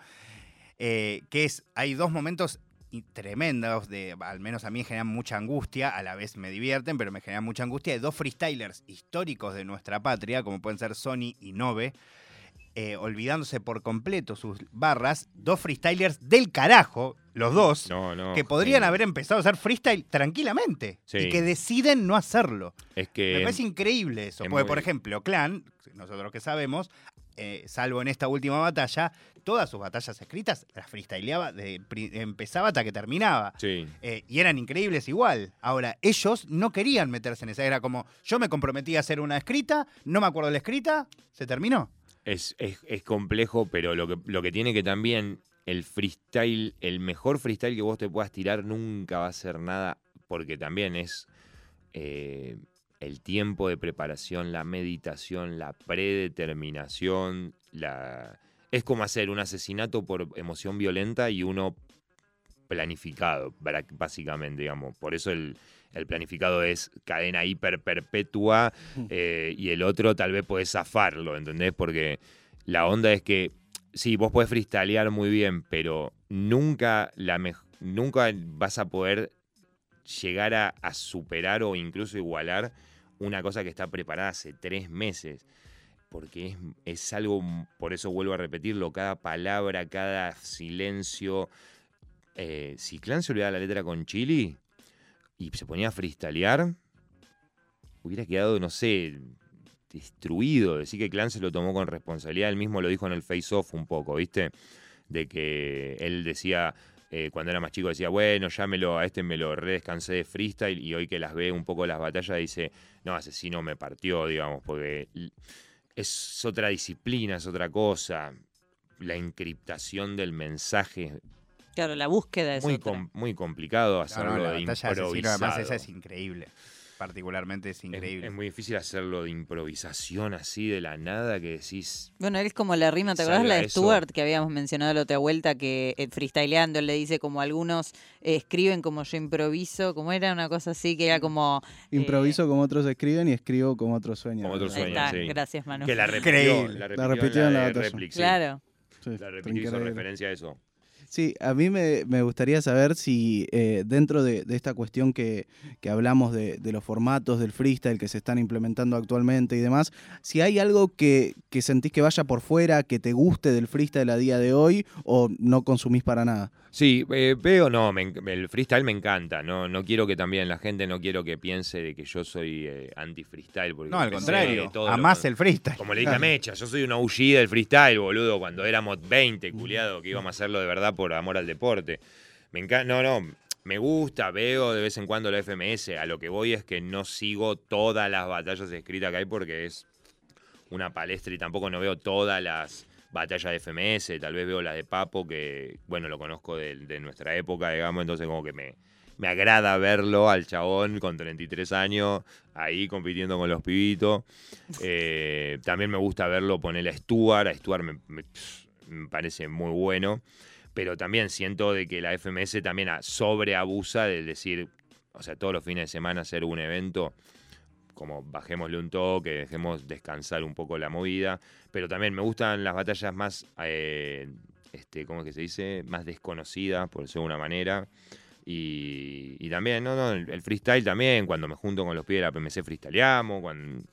eh, que es, hay dos momentos y tremendos, de, al menos a mí me generan mucha angustia, a la vez me divierten, pero me generan mucha angustia, de dos freestylers históricos de nuestra patria, como pueden ser Sony y Nove, eh, olvidándose por completo sus barras, dos freestylers del carajo, los dos, No, no. que podrían haber empezado a hacer freestyle tranquilamente Sí. y que deciden no hacerlo. Es Me que. parece increíble eso, es porque muy- por ejemplo, Clan, nosotros que sabemos, eh, salvo en esta última batalla, todas sus batallas escritas las freestyleaba, de, empezaba hasta que terminaba. Sí. Eh, y eran increíbles igual. Ahora, ellos no querían meterse en esa. Era como, yo me comprometí a hacer una escrita, no me acuerdo de la escrita, se terminó. Es, es, es complejo, pero lo que, lo que tiene que también el freestyle, el mejor freestyle que vos te puedas tirar nunca va a ser nada, porque también es eh, el tiempo de preparación, la meditación, la predeterminación, la... Es como hacer un asesinato por emoción violenta y uno planificado, básicamente, digamos. Por eso el, el planificado es cadena hiper perpetua eh, y el otro tal vez podés zafarlo, ¿entendés? Porque la onda es que, sí, vos podés freestylear muy bien, pero nunca, la nunca vas a poder llegar a, superar o incluso igualar una cosa que está preparada hace tres meses. Porque es, es algo, por eso vuelvo a repetirlo, cada palabra, cada silencio. Eh, si Clan se olvidaba la letra con Chili y se ponía a freestylear, hubiera quedado, no sé, destruido. Decir que Clan se lo tomó con responsabilidad, él mismo lo dijo en el Face Off un poco, ¿viste? De que él decía, eh, cuando era más chico, decía, bueno, ya me lo, a este me lo redescansé de freestyle y hoy que las ve un poco las batallas dice, no, Asesino me partió, digamos, porque es otra disciplina, es otra cosa. La encriptación del mensaje, Claro, la búsqueda es muy, otra. com- muy complicado hacerlo no, la de batalla de asesino, además esa improvisado. es increíble. Particularmente es increíble. Es, muy difícil hacerlo de improvisación así de la nada que decís. Bueno, él es como la rima, ¿te acordás la de eso. Stuart que habíamos mencionado la otra vuelta? Que eh, freestyleando él le dice como algunos eh, escriben como yo improviso, como era una cosa así, que era como... eh, Improviso como otros escriben y escribo como otros sueñan. Como otros sueñan, está, sí. gracias Manu. Que la repitió, la repitió, La repitió en la. Replic, sí. Claro. Sí, La repitió, hizo referencia a eso. Sí, a mí me, gustaría saber si eh, dentro de, esta cuestión que, que hablamos de, de los formatos del freestyle que se están implementando actualmente y demás, si hay algo que, que sentís que vaya por fuera, que te guste del freestyle a día de hoy o no consumís para nada. Sí, eh, veo, no, me el freestyle me encanta. No, no quiero que también la gente no quiero que piense de que yo soy eh, anti-freestyle. no, al contrario, lo amás con- el freestyle. Como le dije a Mecha, yo soy una hullida del freestyle, boludo, cuando éramos 20, culiado, que íbamos a hacerlo de verdad por amor al deporte. Me encanta, no, no, me gusta, veo de vez en cuando la FMS, a lo que voy es que no sigo todas las batallas escritas que hay porque es una palestra y tampoco no veo todas las batallas de FMS, tal vez veo las de Papo, que, bueno, lo conozco de, nuestra época, digamos, entonces como que me, me agrada verlo al chabón con 33 años, ahí compitiendo con los pibitos. Eh, también me gusta verlo ponerle a Stuart, a Stuart me, me- parece muy bueno, pero también siento de que la FMS también sobreabusa de decir, o sea, todos los fines de semana hacer un evento, como bajémosle un toque, dejemos descansar un poco la movida, pero también me gustan las batallas más, eh, este, ¿cómo es que se dice? Más desconocidas, por decirlo de alguna manera. Y, también, no, no, el, freestyle también, cuando me junto con los pibes de la PMC freestyleamos, cuando,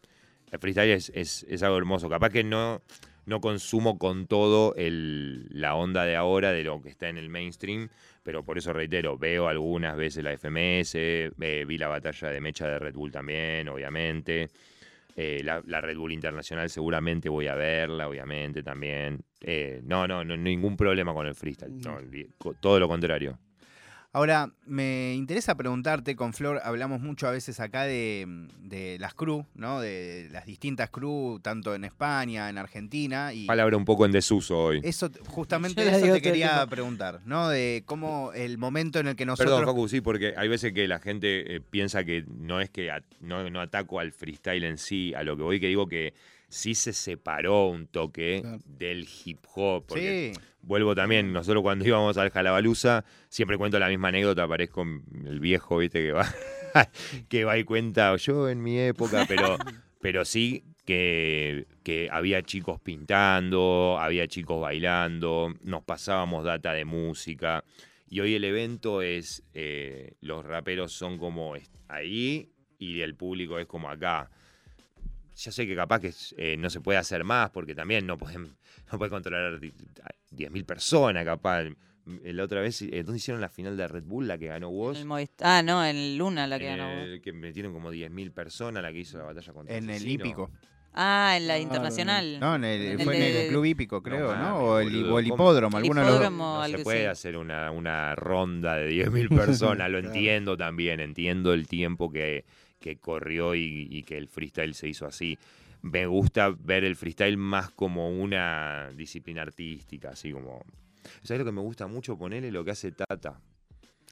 el freestyle es, es- es algo hermoso. Capaz que no, no consumo con todo el- la onda de ahora de lo que está en el mainstream, pero por eso reitero, veo algunas veces la FMS, eh, vi la batalla de mecha de Red Bull también, obviamente. Eh, la, la Red Bull Internacional seguramente voy a verla, obviamente también. Eh, no, no, no, ningún problema con el freestyle. no, todo lo contrario. Ahora, me interesa preguntarte, con Flor hablamos mucho a veces acá de, de las crew, ¿no? De las distintas crew, tanto en España, en Argentina. Y Palabra un poco en desuso hoy. eso, justamente eso digo te quería preguntar, ¿no? De cómo el momento en el que nosotros... Perdón, Facu, sí, porque hay veces que la gente eh, piensa que no es que no, no ataco al freestyle en sí, a lo que voy que digo que sí se separó un toque Claro. del hip hop. Porque sí, vuelvo también, nosotros cuando íbamos al Jalabaluza, siempre cuento la misma anécdota, parezco el viejo, viste, que va, que va y cuenta, yo en mi época, pero, pero sí que, que había chicos pintando, había chicos bailando, nos pasábamos data de música. Y hoy el evento es, eh, los raperos son como ahí y el público es como acá. Ya sé que capaz que eh, no se puede hacer más porque también no pueden no puede controlar di- a 10.000 personas capaz. La otra vez, eh, ¿dónde hicieron la final de Red Bull, la que ganó vos? El ah, no, en Luna la que En ganó. el que metieron como 10.000 personas, la que hizo la batalla contra En el hípico. Ah, en la No, no, internacional. No, en el- fue en el de- club hípico, creo, ¿no? O el, o el hipódromo, El alguno de los. No se puede hacer una, una ronda de 10.000 personas, lo entiendo también, entiendo el tiempo que, que corrió y, que el freestyle se hizo así. Me gusta ver el freestyle más como una disciplina artística, así como... ¿Sabes lo que me gusta mucho? Ponerle lo que hace Tata.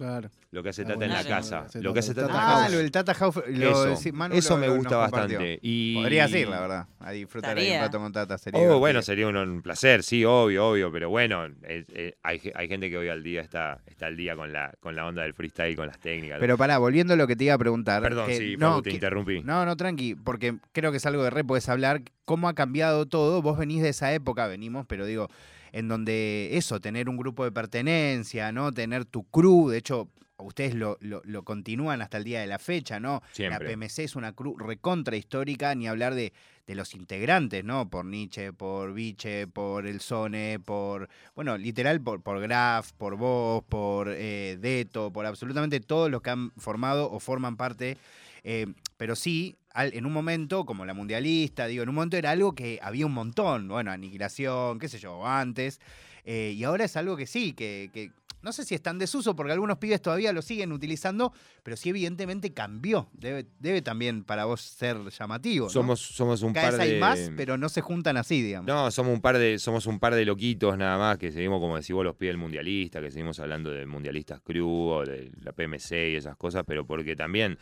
Claro. Lo que hace Ah, Tata en la buenísimo. casa. Lo que hace Tata en la Ah, lo del Tata House. Lo, Eso, eso lo- me gusta bastante. Y... Podrías ir, la verdad, a disfrutar ahí un rato con Tata. Sería Oh, bueno, sería un, un placer, sí, obvio, obvio, pero bueno, eh, eh, hay, hay gente que hoy al día está, está al día con la, con la onda del freestyle, con las técnicas. Pero pará, volviendo a lo que te iba a preguntar. Perdón, que- sí, no, te que- interrumpí. No, no, tranqui, porque creo que es algo de re podés hablar. ¿Cómo ha cambiado todo? Vos venís de esa época, venimos, pero digo, en donde eso, tener un grupo de pertenencia, ¿no? Tener tu crew, de hecho, ustedes lo, lo- lo continúan hasta el día de la fecha, ¿no? Siempre. La PMC es una crew recontra histórica, ni hablar de, de los integrantes, ¿no? Por Nietzsche, por Viche, por El Sone, por, bueno, literal, por, por Graf, por vos, por eh, Deto, por absolutamente todos los que han formado o forman parte. eh, pero sí, al- en un momento, como la mundialista, digo, en un momento era algo que había un montón, bueno, aniquilación, qué sé yo, antes. eh, y ahora es algo que sí, que, que no sé si está en desuso, porque algunos pibes todavía lo siguen utilizando, pero sí evidentemente cambió. Debe, debe también para vos ser llamativo. ¿no? Somos, somos un Cada par vez hay de. más, pero no se juntan así, digamos. No, somos un par de, somos un par de loquitos nada más que seguimos, como decís vos, los pies del mundialista, que seguimos hablando de mundialistas crew o de la PMC y esas cosas, pero porque también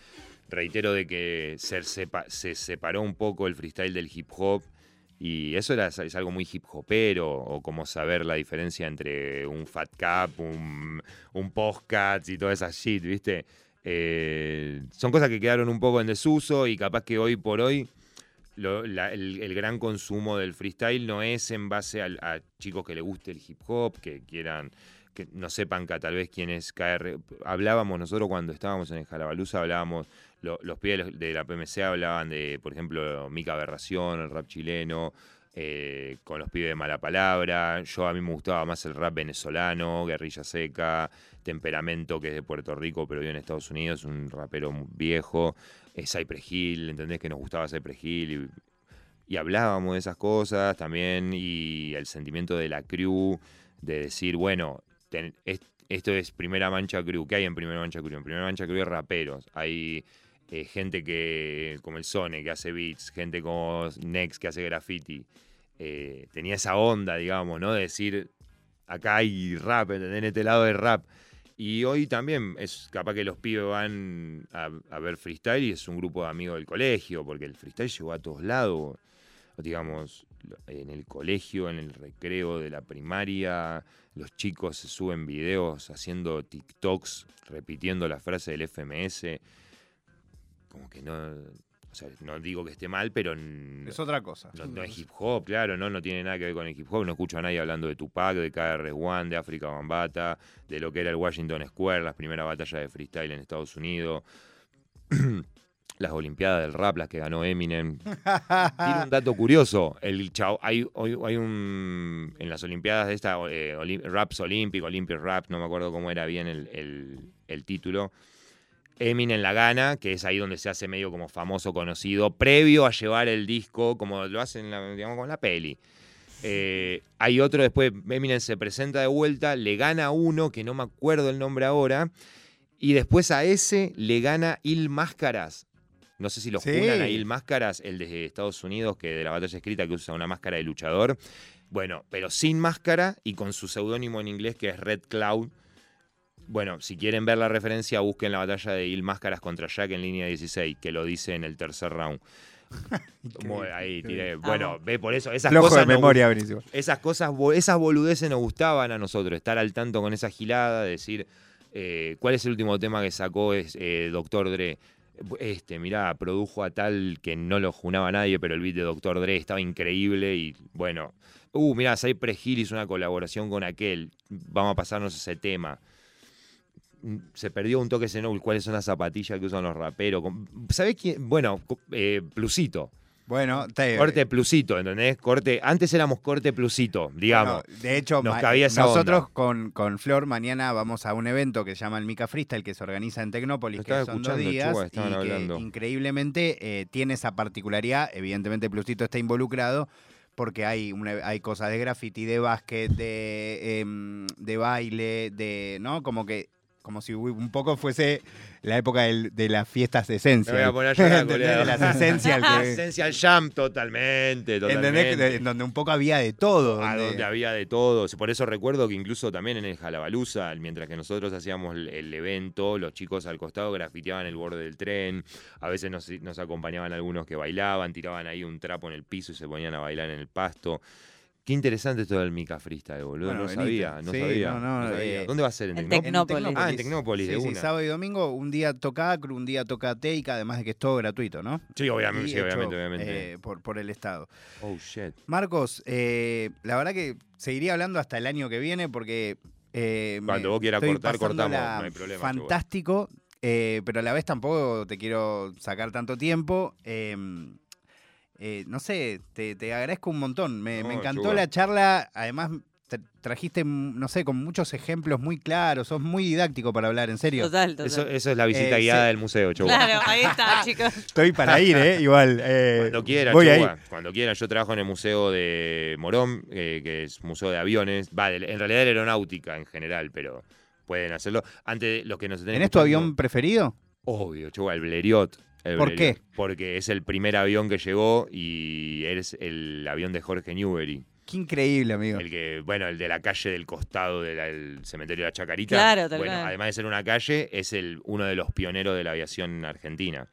reitero de que se, sepa- se separó un poco el freestyle del hip hop. Y eso era, es algo muy hip hopero, o como saber la diferencia entre un fat cap, un, un postcat y toda esa shit, ¿viste? Eh, son cosas que quedaron un poco en desuso y capaz que hoy por hoy el, gran consumo del freestyle no es en base a, chicos que les guste el hip hop, que quieran, que no sepan que tal vez quién es KR. Hablábamos nosotros cuando estábamos en el Jalabaluza, hablábamos, lo- los pies de la PMC hablaban de, por ejemplo, Mica Aberración, el rap chileno, eh, con los pibes de Mala Palabra. Yo a mí me gustaba más el rap venezolano, Guerrilla Seca, Temperamento, que es de Puerto Rico, pero vive en Estados Unidos, un rapero viejo. Eh, Cypress Hill, ¿entendés? Que nos gustaba Cypress Hill. Y, y hablábamos de esas cosas también. Y el sentimiento de la crew, de decir, bueno, esto es Primera Mancha Crew. ¿Qué hay en Primera Mancha Crew? En Primera Mancha Crew hay raperos. Hay eh, gente que, como el Sone, que hace beats, gente como Nex, que hace graffiti. Eh, tenía esa onda, digamos, ¿no? De decir, acá hay rap. En este lado de rap. Y hoy también es capaz que los pibes van a, a ver freestyle y es un grupo de amigos del colegio, porque el freestyle llegó a todos lados. Digamos, en el colegio, en el recreo de la primaria, los chicos suben videos haciendo TikToks, repitiendo la frase del FMS. Como que no. O sea, no digo que esté mal, pero. Es otra cosa. no, no es hip hop, claro, ¿no? No tiene nada que ver con el hip hop. No escucho a nadie hablando de Tupac, de KRS-One, de África Bambata, de lo que era el Washington Square, las primeras batallas de freestyle en Estados Unidos. las Olimpiadas del Rap, las que ganó Eminem. Tiene un dato curioso. El chao, hay, hoy- hay un. En las Olimpiadas de esta, eh, Olim- Raps Olímpico, Olympic Rap, no me acuerdo cómo era bien el, el- el título. Eminem la gana, que es ahí donde se hace medio como famoso, conocido, previo a llevar el disco, como lo hacen, la- digamos, con la peli. Eh, hay otro después, Eminem se presenta de vuelta, le gana uno, que no me acuerdo el nombre ahora, y después a ese le gana Il Máscaras. No sé si lo Sí. juran a Il Máscaras, el de Estados Unidos, que de la batalla escrita que usa una máscara de luchador. Bueno, pero sin máscara y con su seudónimo en inglés que es Red Cloud. Bueno, si quieren ver la referencia, busquen la batalla de Il Máscaras contra Jack en línea 16, que lo dice en el tercer round. Como ahí tiré. Bueno, ve por eso, esas Flojo cosas de nos memoria, buenísimo. esas cosas, esas boludeces nos gustaban a nosotros, estar al tanto con esa gilada, decir, eh, ¿cuál es el último tema que sacó es, eh, Doctor Dre? Este, mirá, produjo a tal que no lo junaba nadie, pero el beat de Doctor Dre estaba increíble y bueno, uh, mirá, Cypress Hill hizo una colaboración con aquel, vamos a pasarnos ese tema. Se perdió un toque ese, ¿no? ¿Cuáles son las zapatillas que usan los raperos? ¿Sabés quién? Bueno, eh, Plusito. Bueno, te- Corte Plusito, ¿entendés? Corte, antes éramos corte Plusito, digamos. Bueno, de hecho, nos ma- cabía esa nosotros onda. con, con Flor mañana vamos a un evento que se llama el Mica Freestyle, que se organiza en Tecnópolis, que son dos días, Chuba, y que hablando. increíblemente eh, tiene esa particularidad. Evidentemente, Plusito está involucrado porque hay, una- hay cosas de graffiti, de básquet, de, em, de baile, de, ¿no? Como que como si un poco fuese la época del- de las fiestas de esencia. Me voy a poner. De las Essential. que- Essential Jam, totalmente, ¿Entendés? En donde un poco había de todo. A donde- donde había de todo. Por eso recuerdo que incluso también en el Jalabaluza, mientras que nosotros hacíamos el, el evento, los chicos al costado grafiteaban el borde del tren. A veces nos, nos acompañaban algunos que bailaban, tiraban ahí un trapo en el piso y se ponían a bailar en el pasto. Qué interesante esto del Mica Freestyle, boludo. Bueno, no sabía, no Sí, sabía. no, no, no sabía. eh, ¿Dónde va a ser? ¿En en Tecnópolis? Tecnópolis. Ah, en Tecnópolis, Sí, de sí, una. sábado y domingo, un día toca Acru, un día toca Teica, además de que es todo gratuito, ¿no? Sí, obviamente, Y sí, hecho, obviamente, obviamente. eh, por, por el Estado. oh, shit. Marcos, eh, la verdad que seguiría hablando hasta el año que viene porque... eh, Cuando vos quieras cortar, cortamos, no hay problema, Fantástico, eh, pero a la vez tampoco te quiero sacar tanto tiempo. Eh, no sé, te, te agradezco un montón. Me, encantó Chuga. la charla. Además, tra- trajiste, mm, no sé, con muchos ejemplos muy claros. Sos muy didáctico para hablar, en serio. Total, total. Eso, eso es la visita Eh, guiada sí. del museo, Chobo. Claro, ahí está, chicos. Estoy para ir, ¿eh? Igual. eh, Cuando quiera, voy cuando quiera. Yo trabajo en el Museo de Morón, eh, que es museo de aviones. Va, de- en realidad de aeronáutica en general, pero pueden hacerlo. Antes, los que nos ¿Tenés tu avión preferido? Obvio, Chua, el Blériot. El ¿Por qué? Porque es el primer avión que llegó y es el avión de Jorge Newbery. Qué increíble, amigo. El que, bueno, el de la calle del costado del cementerio de la Chacarita. Claro, tal Bueno, cual. además de ser una calle, es el, uno de los pioneros de la aviación argentina.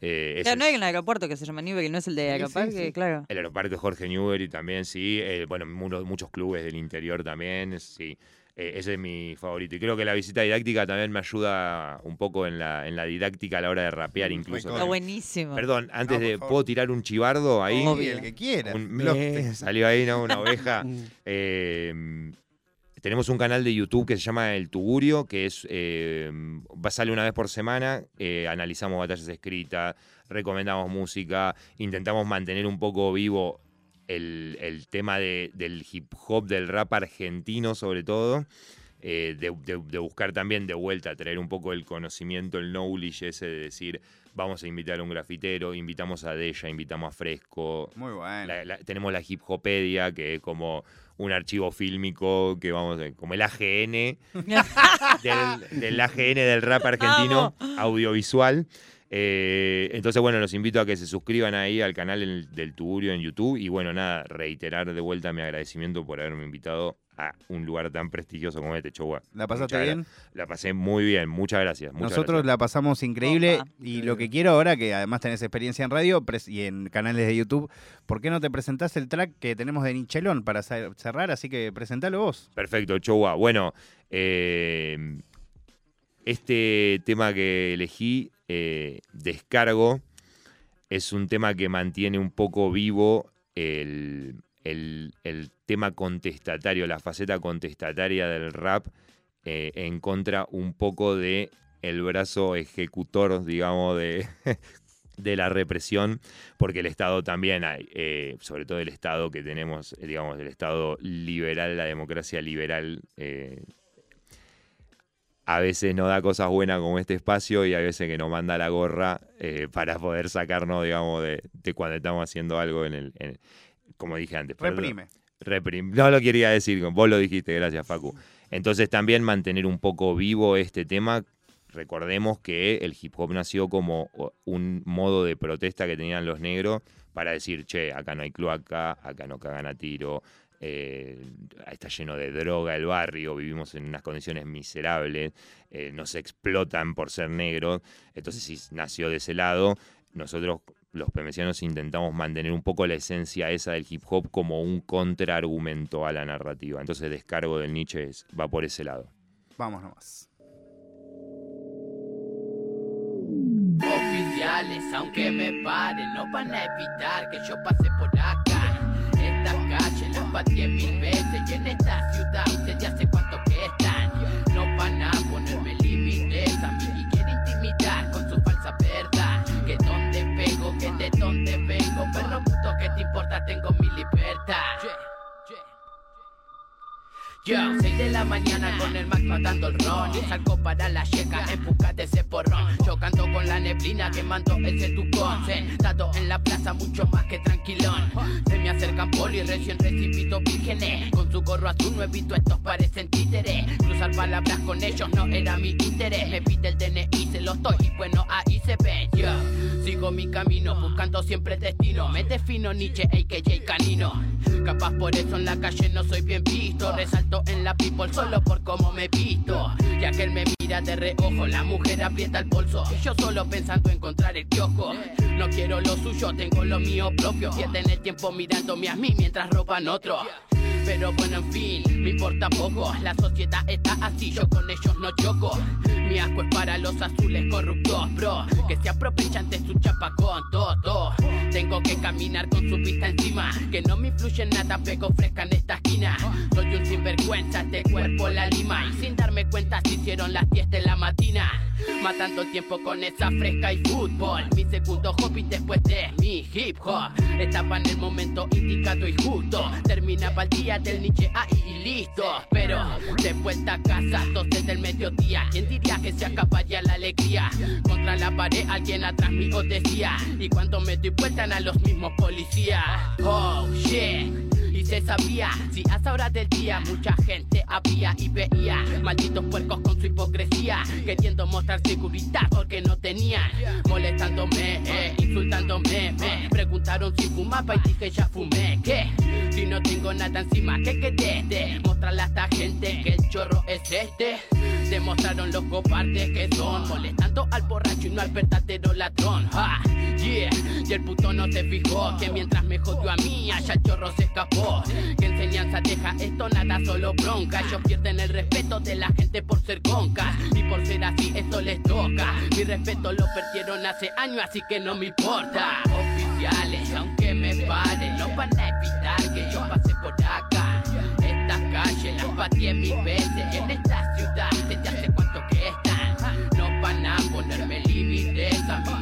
Eh, es Claro, el- no hay un aeropuerto que se llama Newbery, no es el de Sí, Aeroparque, sí, sí. claro. El aeroparque Jorge Newbery también, sí. Eh, bueno, muchos, muchos clubes del interior también, sí. Eh, ese es mi favorito. Y creo que la visita didáctica también me ayuda un poco en la, en la didáctica a la hora de rapear incluso. Está buenísimo. Perdón, antes No, de... ¿Puedo tirar un chivardo ahí? Obvio. el que quiera. Un- me salió ahí, ¿no? Una oveja. Eh, tenemos un canal de YouTube que se llama El Tugurio, que es eh, sale una vez por semana. eh, analizamos batallas escritas, recomendamos música, intentamos mantener un poco vivo el, el tema de- del hip hop, del rap argentino sobre todo. eh, de, de- de buscar también de vuelta, traer un poco el conocimiento, el knowledge ese de decir, vamos a invitar a un grafitero, invitamos a Deya, invitamos a Fresco, Muy bueno. la- la- tenemos la Hip Hopedia, que es como un archivo fílmico, que vamos, como el AGN, del, del AGN del rap argentino audiovisual. Eh, entonces, bueno, los invito a que se suscriban ahí al canal el- del Tugurio en YouTube. Y bueno, nada, reiterar de vuelta mi agradecimiento por haberme invitado a un lugar tan prestigioso como este, Chowa. ¿La pasaste Muchas bien? La pasé muy bien, muchas gracias. muchas Nosotros gracias. la pasamos increíble Opa. y lo que quiero ahora, que además tenés experiencia en radio y en canales de YouTube, ¿por qué no te presentás el track que tenemos de Nichelón para cer- cerrar? Así que presentalo vos. Perfecto, Chowa. Bueno, eh, este tema que elegí, eh, Descargo, es un tema que mantiene un poco vivo el, el- tema contestatario, la faceta contestataria del rap eh, en contra un poco de el brazo ejecutor, digamos, de, de la represión, porque el Estado también hay, eh, sobre todo el Estado que tenemos, digamos, el Estado liberal, la democracia liberal, a veces nos da cosas buenas como este espacio y a veces que nos manda la gorra eh, para poder sacarnos, digamos, de, de cuando estamos haciendo algo en el, en- como dije antes. Reprime. Reprim- No lo quería decir, vos lo dijiste, gracias Facu. Entonces también mantener un poco vivo este tema. Recordemos que el hip hop nació como un modo de protesta que tenían los negros para decir, che, acá no hay cloaca, acá no cagan a tiro, eh, está lleno de droga el barrio, vivimos en unas condiciones miserables, eh, nos explotan por ser negros. Entonces sí, nació de ese lado. Nosotros los pemecianos intentamos mantener un poco la esencia esa del hip hop como un contraargumento a la narrativa. Entonces descargo del Nietzsche es- va por ese lado. Vamos nomás. Oficiales, aunque me paren, no van a evitar que yo pase por acá. Esta calle la pateé mil veces y en esta ciudad de la mañana con el Max matando el ron. Y salgo para la checa, empujate ese porrón. Yo canto con la neblina quemando ese tucón. Sentado en la plaza mucho más que tranquilón. Se me acercan poli, recién recibito vírgenes. Con su gorro azul nuevito, estos parecen títeres. Cruzar palabras con ellos no era mi interés. Me pide el DNI, se lo estoy y bueno, ahí se ve. Yo sigo mi camino, buscando siempre destino. Me defino Nietzsche, AKJ Canino. Capaz por eso en la calle no soy bien visto. Resalto en la people solo por cómo me visto. Ya que él me mira de reojo, la mujer aprieta el bolso. Yo solo pensando encontrar el kiosco. No quiero lo suyo, tengo lo mío propio. Pierden el tiempo mirándome a mí mientras roban otro. Pero bueno, en fin, me importa poco. La sociedad está así, yo con ellos no choco. Mi asco es para los azules corruptos, bro. Que se aprovechan de su chapa con todo. Tengo que caminar con su vista encima. Que no me influye nada, pego fresca en esta esquina. Soy un sinvergüenza, de cuerpo la lima. Y sin darme cuenta, se hicieron las 10 de la mañana. Matando el tiempo con esa fresca y fútbol. Mi segundo hobby después de mi hip hop. Estaba en el momento indicado y justo. Terminaba el día del Nietzsche ahí y listo. Pero de vuelta a casa, dos desde el mediodía. ¿Quién diría que se acabaría la alegría? Contra la pared, alguien atrás mío decía. Y cuando me doy vuelta a los mismos policías. Oh shit. Y se sabía, si a esa hora del día mucha gente había y veía Malditos puercos con su hipocresía Queriendo mostrar seguridad porque no tenían Molestándome, eh, insultándome. Me preguntaron si fumaba y dije ya fumé ¿Qué? Si no tengo nada encima, ¿qué querés? Demostrarle a esta gente que el chorro es este. Demostraron los cobardes que son Molestando al borracho y no al verdadero ladrón. Ja, Y el puto no se fijó Que mientras me jodió a mí, allá el chorro se escapó. ¿Qué enseñanza deja esto? Nada, solo bronca. Ellos pierden el respeto de la gente por ser concas Y por ser así, esto les toca. Mi respeto lo perdieron hace años, así que no me importa. Oficiales, aunque me paren No van a evitar que yo pase por acá. Estas calles las pateé mil veces En esta ciudad, desde hace cuánto que están No van a ponerme límites a mí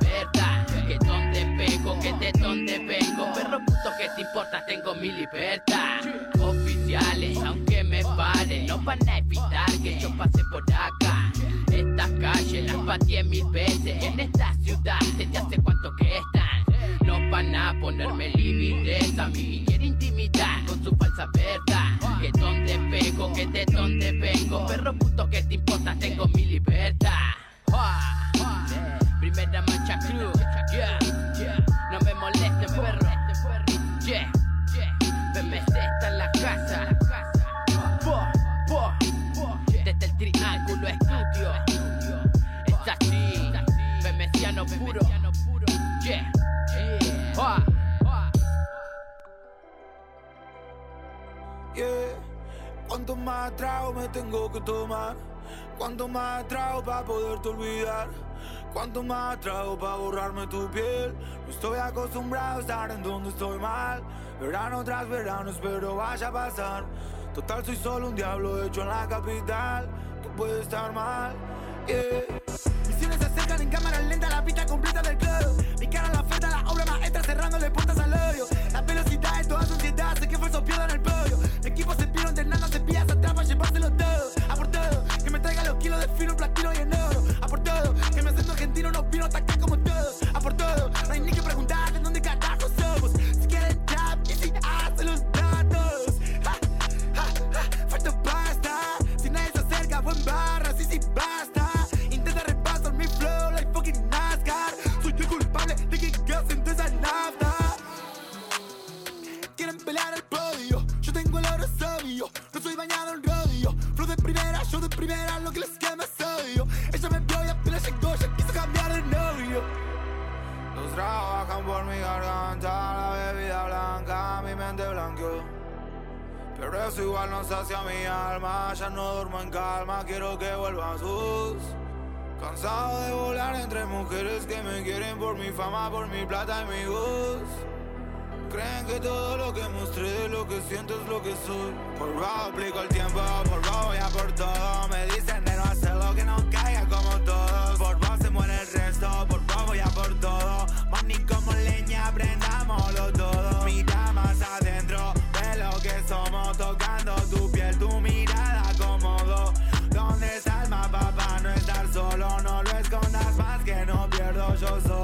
verdad Que donde pego, que de donde vengo. Perro puto que te importa, tengo mi libertad. Oficiales, aunque me paren No van a evitar que yo pase por acá. Estas calles las pateé mil veces En esta ciudad, desde hace cuánto que están. No van a ponerme límites a mí quieren intimidar con su falsa verdad Que donde pego, que de donde vengo. Perro puto que te importa, tengo mi libertad. Primera mancha más trago me tengo que tomar. Cuanto más trago para poderte olvidar. Cuanto más trago para borrarme tu piel. No estoy acostumbrado a estar en donde estoy mal. Verano tras verano espero vaya a pasar. Total soy solo un diablo hecho en la capital. Tú puedes estar mal. Misiones se acercan en cámara lenta, la pista completa del club. Mi cara la oferta, la obra maestra cerrándole puertas al hoyo. La velocidad de toda sociedad, sé que fue pierdan el podio. Mi equipo se entrenando, se pilla, se atrapa, llevárselo todo. A por todo, que me traiga los kilos de fino, platino y en oro. A por todo, que me acento argentino, no vino atacar como todos. A por todo, no hay ni que preguntar calma, quiero que vuelvan sus. Cansado de volar entre mujeres que me quieren por mi fama, por mi plata y mi voz. Creen que todo lo que mostré, lo que siento es lo que soy. Por aplico el tiempo, por bajo voy a does all